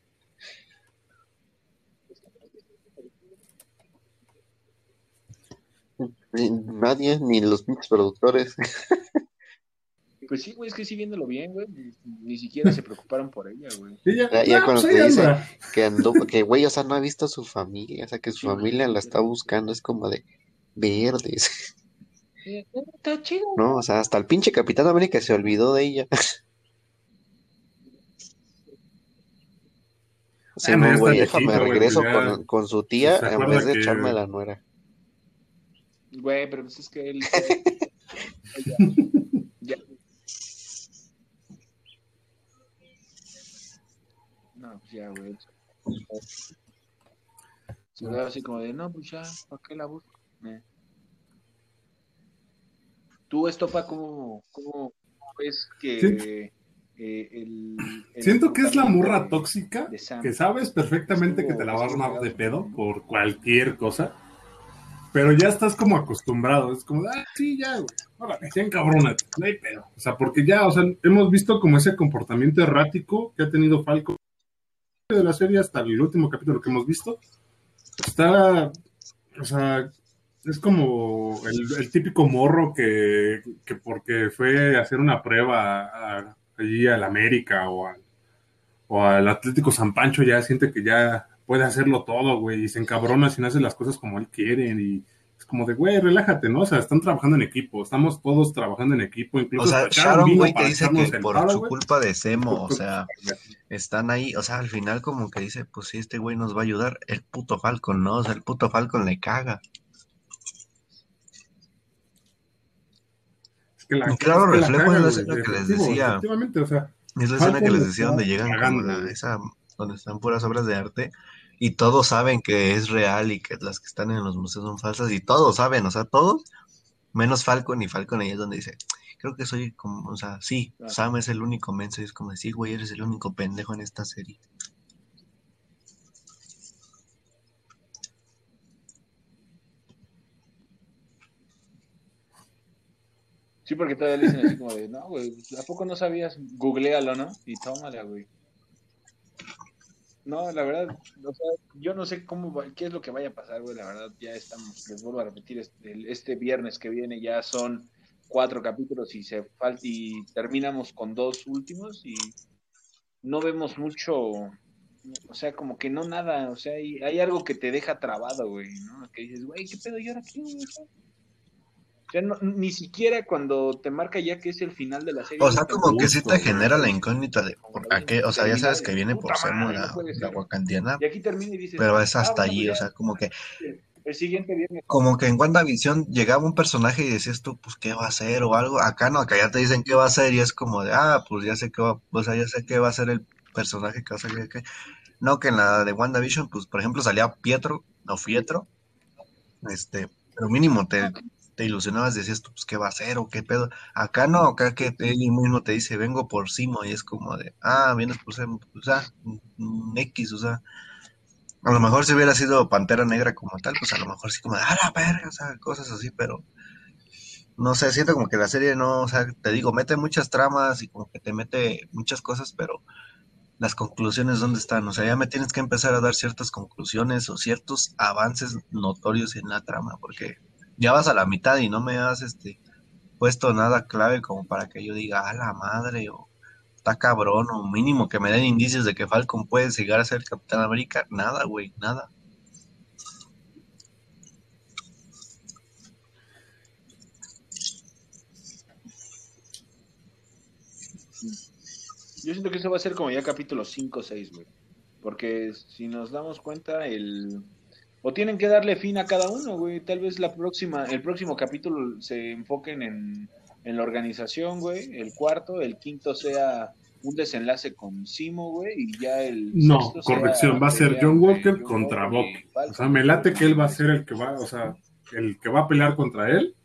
Nadie, ni los pinches productores. Pues sí, güey, es que sí viéndolo bien, güey, ni siquiera se preocuparon por ella, güey. ya, cuando pues te dice que andó, que güey, o sea, no ha visto a su familia, o sea, que su familia la está buscando, es como de verdes. Está chido. No, o sea, hasta el pinche Capitán América se olvidó de ella. Sí, no, güey, déjame regreso pues con, con, su tía en vez de echarme la nuera. Güey, pero pues es que él. ya, No, pues ya, güey. Se ve así como de, no, pues ya, ¿para qué la busco? Eh. ¿Tú, Estopa, cómo, cómo ves que eh, el, Siento que es la murra tóxica, que sabes perfectamente que te la va a armar de pedo por cualquier cosa pero ya estás como acostumbrado, es como, ah, sí, ya, güey, órale, ya encabrónate, no hay pedo. O sea, porque ya, o sea, hemos visto como ese comportamiento errático que ha tenido Falco de la serie hasta el último capítulo que hemos visto. Está, o sea, es como el, típico morro que, que, porque fue a hacer una prueba allí al América o al, o al Atlético San Pancho ya siente que ya puede hacerlo todo, güey, y se encabrona si no hace las cosas como él quiere, y es como de, güey, relájate, ¿no? O sea, están trabajando en equipo, estamos todos trabajando en equipo, incluso... O sea, Sharon, güey, que dice que por su culpa de Semo, o sea, están ahí, o sea, al final como que dice, pues sí, este güey nos va a ayudar, el puto Falcon, ¿no? O sea, el puto Falcon le caga. Es que la, claro, reflejo es la escena que les decía. O sea, es la escena que les decía donde llegan esa, donde están puras obras de arte y todos saben que es real y que las que están en los museos son falsas y todos saben, o sea, todos, menos Falcon y Falcon ahí es donde dice, creo que soy como, o sea, sí, Sam es el único menso y es como decir, güey, eres el único pendejo en esta serie. Sí, porque todavía le dicen así como de, no, güey, ¿a poco no sabías? Googlealo, ¿no? Y tómala, güey. No, la verdad, o sea, yo no sé cómo, qué es lo que vaya a pasar, güey, la verdad, ya estamos, les vuelvo a repetir, este, este viernes que viene ya son cuatro capítulos y se falta y terminamos con dos últimos y no vemos mucho, o sea, como que no nada, o sea, hay, hay algo que te deja trabado, güey, ¿no? Que dices, güey, ¿qué pedo? ¿Y ahora qué, güey? O sea, no, ni siquiera cuando te marca ya que es el final de la serie. O sea, como que sí te genera la incógnita de por qué, o sea, ya sabes que viene por ser la, la wakandiana, Y aquí termina y dices, pero es hasta allí, ya, o sea, como que El siguiente viernes. como que en WandaVision llegaba un personaje y decías tú, pues, ¿qué va a hacer? o algo. Acá no, acá ya te dicen qué va a hacer y es como de, ah, pues ya sé qué va, o sea, ya sé qué va a ser el personaje que va a salir aquí. No, que en la de WandaVision, pues, por ejemplo, salía Pietro o Fietro, este, pero mínimo te, te ilusionabas, decías tú, pues, ¿qué va a hacer o qué pedo? Acá no, acá que él mismo te dice, vengo por Simo y es como de, ah, vienes por Simo, o sea, mm, X, o sea, a lo mejor si hubiera sido Pantera Negra como tal, pues a lo mejor sí como de, ah, la verga, o sea, cosas así, pero no sé, siento como que la serie no, o sea, te digo, mete muchas tramas y como que te mete muchas cosas, pero las conclusiones, ¿dónde están? O sea, ya me tienes que empezar a dar ciertas conclusiones o ciertos avances notorios en la trama, porque ya vas a la mitad y no me has este, puesto nada clave como para que yo diga, a la madre, o está cabrón, o mínimo que me den indicios de que Falcon puede llegar a ser Capitán América. Nada, güey, nada. Yo siento que eso va a ser como ya capítulo 5 o 6, güey. Porque si nos damos cuenta, el. O tienen que darle fin a cada uno, güey. Tal vez la próxima, el próximo capítulo se enfoquen en, en la organización, güey. El cuarto, el quinto sea un desenlace con Simo, güey. Y ya el. No, sea corrección, va a ser John Walker John contra Falcon. O sea, me late que él va a ser el que va, o sea, el que va a pelear contra él.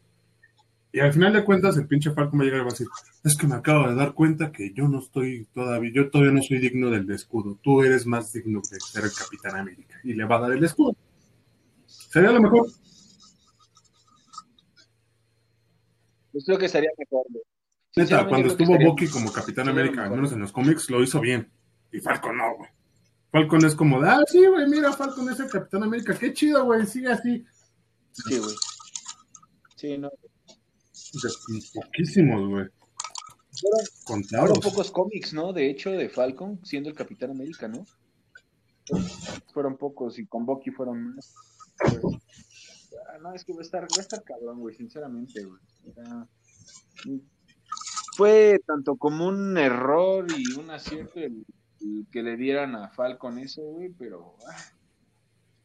Y al final de cuentas, el pinche Falcon va a llegar y va a decir, es que me acabo de dar cuenta que yo no estoy todavía, yo todavía no soy digno del escudo. Tú eres más digno de ser el Capitán América. Y le va a dar el escudo. Sería lo mejor. Pues creo que estaría mejor. Neta, cuando estuvo Bucky como Capitán América, al menos en los cómics, lo hizo bien. Y Falcon no, güey. Falcon es como ah, sí, güey, mira, Falcon es el Capitán América. Qué chido, güey, sigue así. Sí, güey. Sí, no. De poquísimos, güey. Contados. fueron pocos cómics, ¿no? De hecho, de Falcon siendo el Capitán América, ¿no? Fueron pocos y con Bucky fueron más. Ah, no, es que va a estar, va a estar cabrón, güey, sinceramente, güey. Sea, fue tanto como un error y un acierto el, el que le dieran a Falcon eso, güey, pero ah,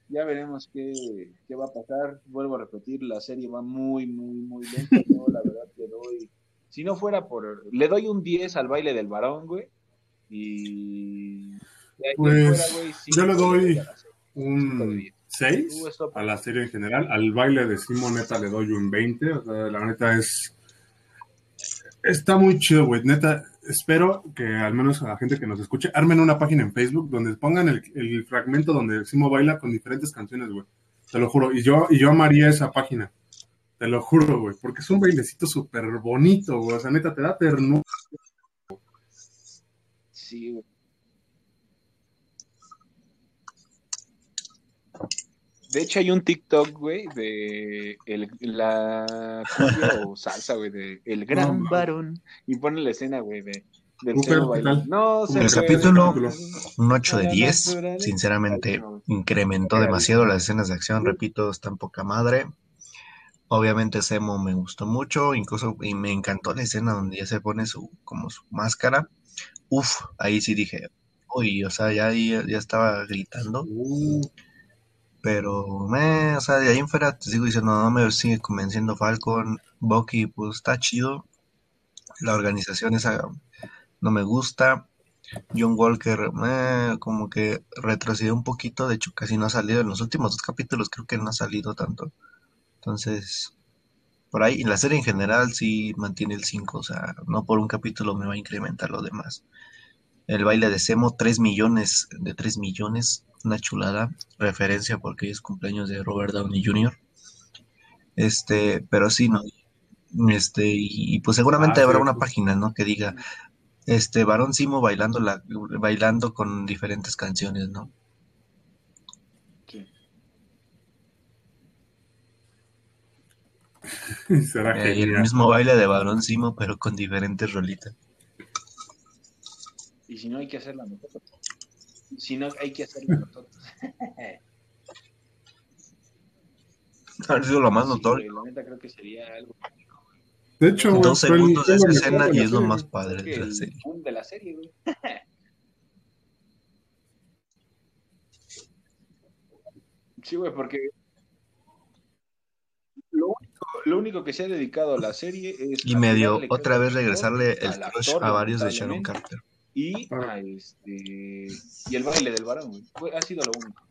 ya veremos qué, qué va a pasar. Vuelvo a repetir, la serie va muy, muy, muy lenta. Yo, la verdad, le doy. Si no fuera por. Le doy un 10 al baile del varón, güey. Y. Pues, fuera, güey, yo le doy Un. 6 Tú, stop. a la serie en general. Al baile de Simon, neta, le doy un 20. O sea, la neta es. Está muy chido, güey. Neta, espero que al menos a la gente que nos escuche armen una página en Facebook donde pongan el, el fragmento donde Simo baila con diferentes canciones, güey. Te lo juro. Y yo, y yo amaría esa página. Te lo juro, güey. Porque es un bailecito súper bonito, güey. O sea, neta, te da ternura. Sí, güey. De hecho, hay un TikTok, güey, de el, la cumbia o salsa, güey, de El Gran No, Varón. Y pone la escena, güey, de. No, se El capítulo, un 8 de Para 10, naturales. sinceramente incrementó demasiado las escenas de acción, repito, están poca madre. Obviamente Semo me gustó mucho, incluso y me encantó la escena donde ya se pone su como su máscara. Uf, ahí sí dije, uy, o sea, ya ahí ya estaba gritando, Uh, pero me, o sea, de ahí en fuera te sigo diciendo, no me sigue convenciendo Falcon, Bucky, pues está chido. La organización esa no me gusta. John Walker, eh, como que retrocedió un poquito, de hecho casi no ha salido en los últimos dos capítulos, creo que no ha salido tanto. Entonces, por ahí, en la serie en general sí mantiene el 5, o sea, no por un capítulo me va a incrementar lo demás. El baile de Semo, 3 millones, de 3 millones, una chulada, referencia porque es cumpleaños de Robert Downey Jr. Este, pero sí, no. Este, y, y pues seguramente Ah, habrá sí, una página, ¿no? Que diga, este, Varón Simo bailando la, bailando con diferentes canciones, ¿no? Será Eh, y el mismo baile de Barón Simo, pero con diferentes rolitas. Y si no, hay que hacerla nosotros. Si no, hay que hacerla nosotros. Ha sido lo más Sí, notorio. güey, la neta creo que sería algo. De hecho, güey, Dos segundos de esa escena y es lo más padre de la el serie. boom de la serie, güey. Sí, güey, porque lo único, lo único que se ha dedicado a la serie es Y medio otra vez regresarle el crush a varios de Sharon Carter. Y Ah. este y el baile del varón, güey. Ha sido lo único.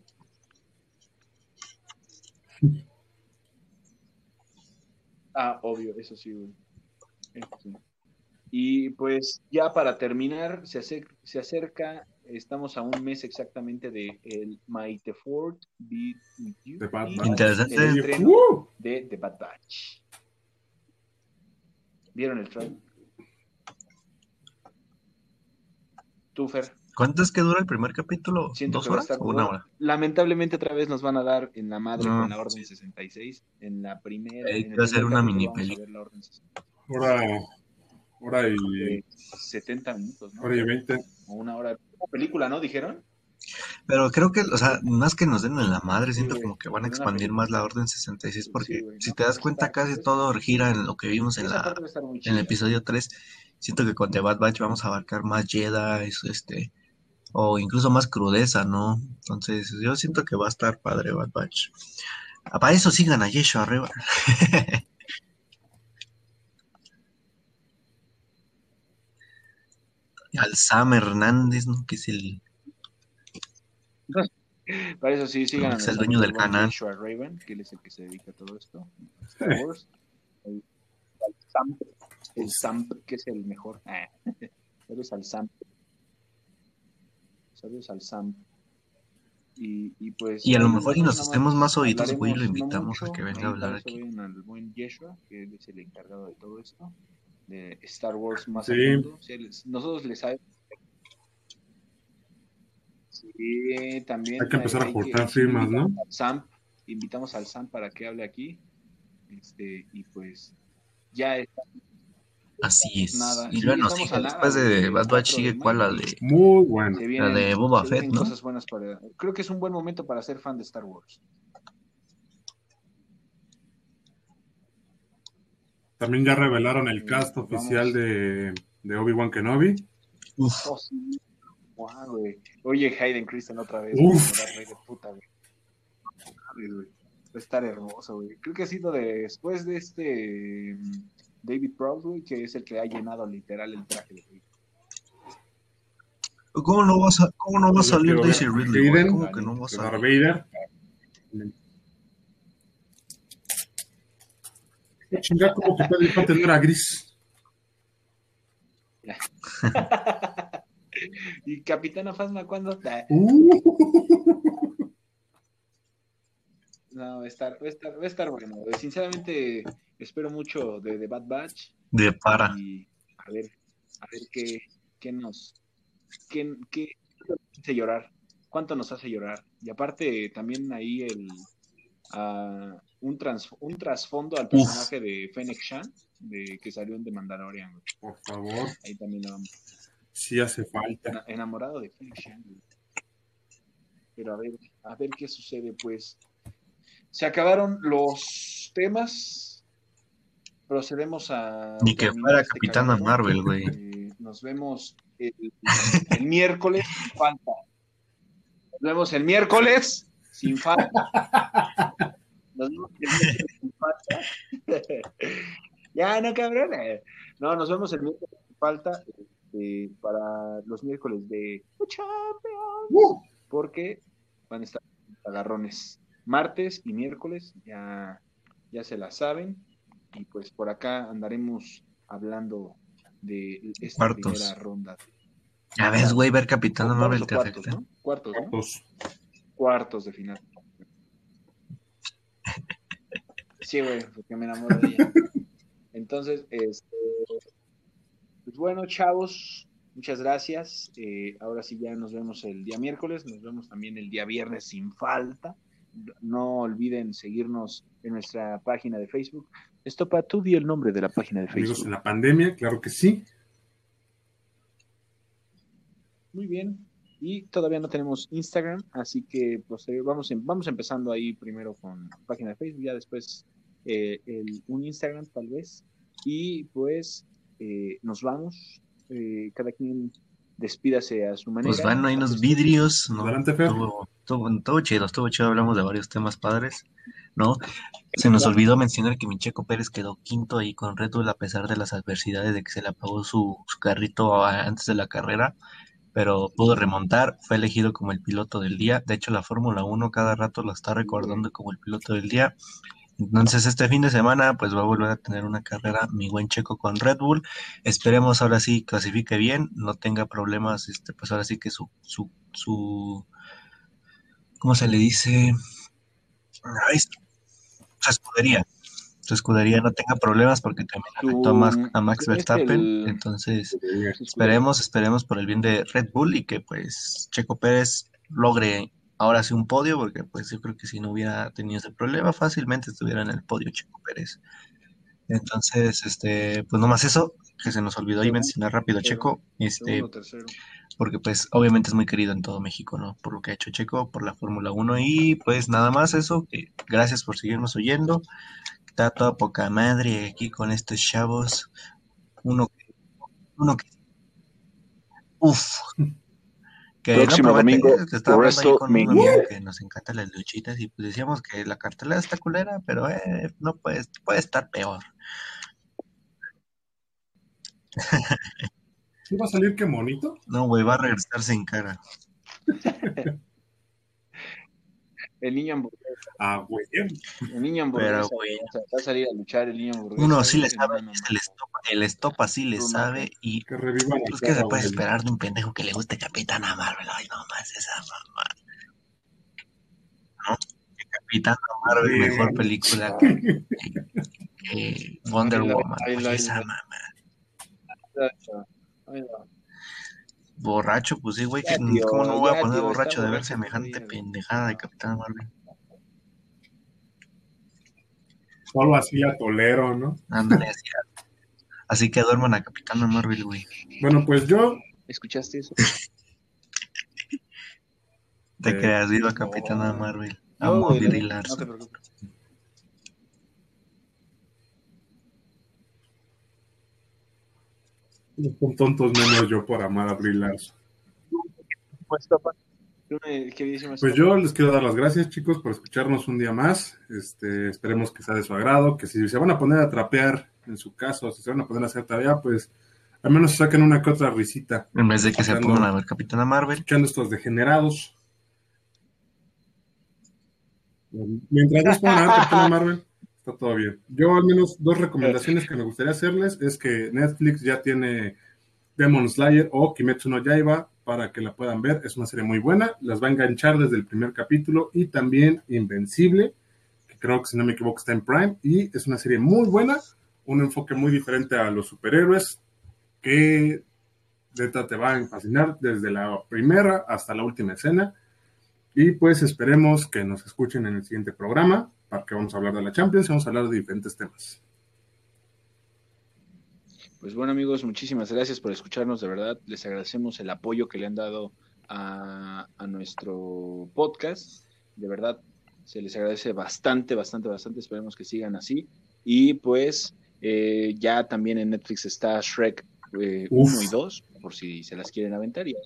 Ah, obvio, eso sí, güey. Eso sí. Y pues ya para terminar, se, acer- se acerca, estamos a un mes exactamente de el My The Fourth Beat With You The Bad Batch. Interesante. el estreno Uh, de The Bad Batch. ¿Vieron el trailer? Tú, Fer, ¿Cuánto es que dura el primer capítulo? siento ¿Dos que va a horas estar o una hora? Lamentablemente otra vez nos van a dar en la madre No, con la Orden sí. 66. En la primera. Hay que hacer una mini vamos a peli. ver la Orden 66. hora, hora y, de 70 minutos, ¿no? hora y 20. O una hora. Una película, ¿no? ¿Dijeron? Pero creo que, o sea, más que nos den en la madre, siento como que van a expandir más la Orden 66 porque Sí, si te das pues, cuenta casi todo gira en lo que vimos en la en el episodio 3. Siento que con The Bad Batch vamos a abarcar más Jedi, este, o incluso más crudeza, ¿no? Entonces, yo siento que va a estar padre Bad Batch. Ah, Para eso sigan a Yeshua arriba. Al Sam Hernández, ¿no? Que es el. Para eso sí, sigan es el dueño del buen canal. Joshua Raven, que él es el que se dedica a todo esto. Star Wars. El, Samp, el Samp, que es el mejor. Ah, Saludos al Samp. Saludos al Samp. Y, y pues. Y a lo mejor y nos nada hacemos más oídos, güey, lo hablaremos no invitamos a mucho, que venga a hablar aquí. al buen Yeshua, que él es el encargado de todo esto, de Star Wars más Sí. a fondo. Sí, les- nosotros les sabemos. Sí, también. Hay que empezar a que- cortar sí, firmas, ¿no? invitamos al Sam, invitamos al Sam para que hable aquí. Este, y pues ya está. Así es. Nada. Y Sí, luego nos después de Bad 4 Batch de sigue cuál, la de... Muy bueno. Se La de Boba Fett, ¿no? cosas buenas para. Creo que es un buen momento para ser fan de Star Wars. También ya revelaron el cast vamos. oficial de, de Obi-Wan Kenobi. Uf, Oh, sí. Güey. Oye, Hayden Christensen otra vez. Uf. güey, Vader, puta, güey. Güey. Va a estar hermoso, güey. Creo que ha sido de- después de este mm, David Prowse, güey, que es el que ha llenado literal el traje. güey. ¿Cómo no va a, cómo no va a salir quiero Daisy Ridley, güey? ¿Cómo que no va a de salir? Vader. ¿Qué chingada, ¿Cómo que Infante no era gris? y Capitana Fasma, ¿cuándo? Uh, No, va a estar, va a estar, va a estar bueno. Sinceramente, espero mucho de The Bad Batch. De para. y a ver, a ver qué, qué nos, qué, qué hace llorar, cuánto nos hace llorar. Y aparte también ahí el un, trans- un trasfondo al personaje de Fennec Shan, de que salió en The Mandalorian. por favor, Ahí también lo vamos. Sí hace falta. Ena- Enamorado de. Pero a ver, a ver qué sucede, pues. Se acabaron los temas. Procedemos a. Ni que fuera este Capitana. Marvel, güey. Eh, nos vemos el, el miércoles sin falta. Nos vemos el miércoles sin falta. Nos vemos el miércoles sin falta. ya, no, cabrón. eh. No, nos vemos el miércoles sin falta para los miércoles de Champions. Uh, Porque van a estar agarrones. Martes y miércoles ya, ya se la saben. Y pues por acá andaremos hablando de esta Cuartos. primera ronda. Ya ves, güey, ver Capitana ¿Cuartos Marvel te cuartos, afecta. ¿no? Cuartos, ¿no? dos. Cuartos de final. Sí, güey, porque me enamoro de ella. Entonces, este, pues bueno, chavos, muchas gracias. Eh, ahora sí ya nos vemos el día miércoles, nos vemos también el día viernes sin falta. No olviden seguirnos en nuestra página de Facebook. Estopa, tú di el nombre de la página de Amigos Facebook. en la pandemia, claro que sí. Muy bien. Y todavía no tenemos Instagram, así que posterior, vamos, em- vamos empezando ahí primero con página de Facebook, ya después eh, el- un Instagram tal vez. Y pues eh, nos vamos. Eh, cada quien despídase a su manera. Pues bueno, hay unos vidrios, ¿no? Adelante, Fer. Estuvo, estuvo- estuvo chido, estuvo chido, hablamos de varios temas padres, ¿no? Se nos olvidó mencionar que mi Checo Pérez quedó quinto ahí con Red Bull a pesar de las adversidades de que se le apagó su, su carrito a- antes de la carrera, pero pudo remontar, fue elegido como el piloto del día. De hecho, la Fórmula 1 cada rato lo está recordando como el piloto del día. Entonces, este fin de semana, pues va a volver a tener una carrera mi buen Checo con Red Bull. Esperemos ahora sí clasifique bien, no tenga problemas, este, pues ahora sí que su, su, su, ¿cómo se le dice? Ay, su escudería. Su escudería no tenga problemas porque también afectó a Max, a Max ¿cómo es Verstappen. el- Entonces, esperemos, esperemos por el bien de Red Bull y que pues Checo Pérez logre ahora sí un podio, porque pues yo creo que si no hubiera tenido ese problema, fácilmente estuviera en el podio Checo Pérez. Entonces, este, pues nomás eso, que se nos olvidó ahí mencionar rápido a Checo, este, porque pues obviamente es muy querido en todo México, ¿no? Por lo que ha hecho Checo, por la Fórmula 1 y pues nada más eso, que gracias por seguirnos oyendo. Está toda poca madre aquí con estos chavos. Uno que, uno que, uf, que Próximo promete, domingo, que estaba hablando ahí con un WrestleMania. amigo que nos encantan las luchitas y pues decíamos que la cartelera está culera, pero eh, no puede, puede estar peor. ¿Sí va a salir qué monito? No, güey, va a regresar sin cara. El niño hamburguesa. Ah, güey. El niño hamburguesa. Pero, güey. o sea, va a salir a luchar el niño hamburguesa. Uno sí le sabe, no, el estopa, el estopa sí le sabe y Que revivan pues la que se puede güey. esperar de un pendejo que le guste Capitana Marvel. Ay, no más esa mamá. ¿No? Capitana Marvel, Sí, mejor película que, que Wonder la- Woman. ay, la- esa la- mamá. Ay, no. Borracho, pues sí, güey, Ya, tío, ¿cómo no voy a poner tío, borracho de ver semejante pendejada de Capitana Marvel? Solo así la tolero, ¿no? Ándale, así, así que duerman a Capitana Marvel, güey. Bueno, pues yo, ¿Escuchaste eso? Te Eh, creas, viva no. Capitana Marvel. No, Amo a no, Larson. no te preocupes. Son tontos menos yo por amar a Brie Larson. Pues, papá, tú me- ¿qué dices, Pues yo les quiero dar las gracias, chicos, por escucharnos un día más. Este, esperemos que sea de su agrado, que si se van a poner a trapear en su caso, si se van a poner a hacer tarea, pues al menos saquen una que otra risita, En vez de que se pongan a ver Capitana Marvel. escuchando estos degenerados. Mientras no se pongan a ver Capitana Marvel, está todo bien. Yo al menos dos recomendaciones que me gustaría hacerles es que Netflix ya tiene Demon Slayer o Kimetsu no Yaiba para que la puedan ver. Es una serie muy buena, las va a enganchar desde el primer capítulo y también Invencible, que creo que si no me equivoco está en Prime y es una serie muy buena, un enfoque muy diferente a los superhéroes que neta te va a fascinar desde la primera hasta la última escena. Y pues esperemos que nos escuchen en el siguiente programa, para que vamos a hablar de la Champions y vamos a hablar de diferentes temas. Pues bueno amigos, muchísimas gracias por escucharnos, de verdad. Les agradecemos el apoyo que le han dado a, a nuestro podcast. De verdad, se les agradece bastante, bastante, bastante. Esperemos que sigan así. Y pues eh, ya también en Netflix está Shrek eh, Uf. 1 y 2, por si se las quieren aventar. Ya,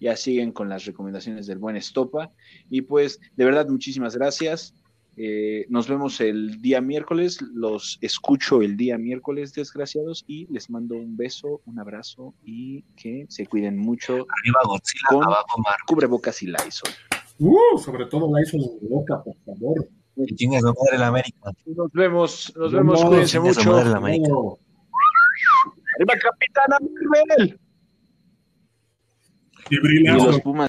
ya siguen con las recomendaciones del buen Estopa. Y pues, de verdad, muchísimas gracias. Eh, nos vemos el día miércoles, los escucho el día miércoles, desgraciados, y les mando un beso, un abrazo y que se cuiden mucho. Arriba Godzilla, Con- abajo Marvel. Cubrebocas y Lysol. Uh, sobre todo hizo en boca, por favor. Madre la América. Nos vemos, nos No, vemos, no, cuídense mucho. madre la América. No. ¡Arriba, Capitana Marvel! Y Y los. Pumas.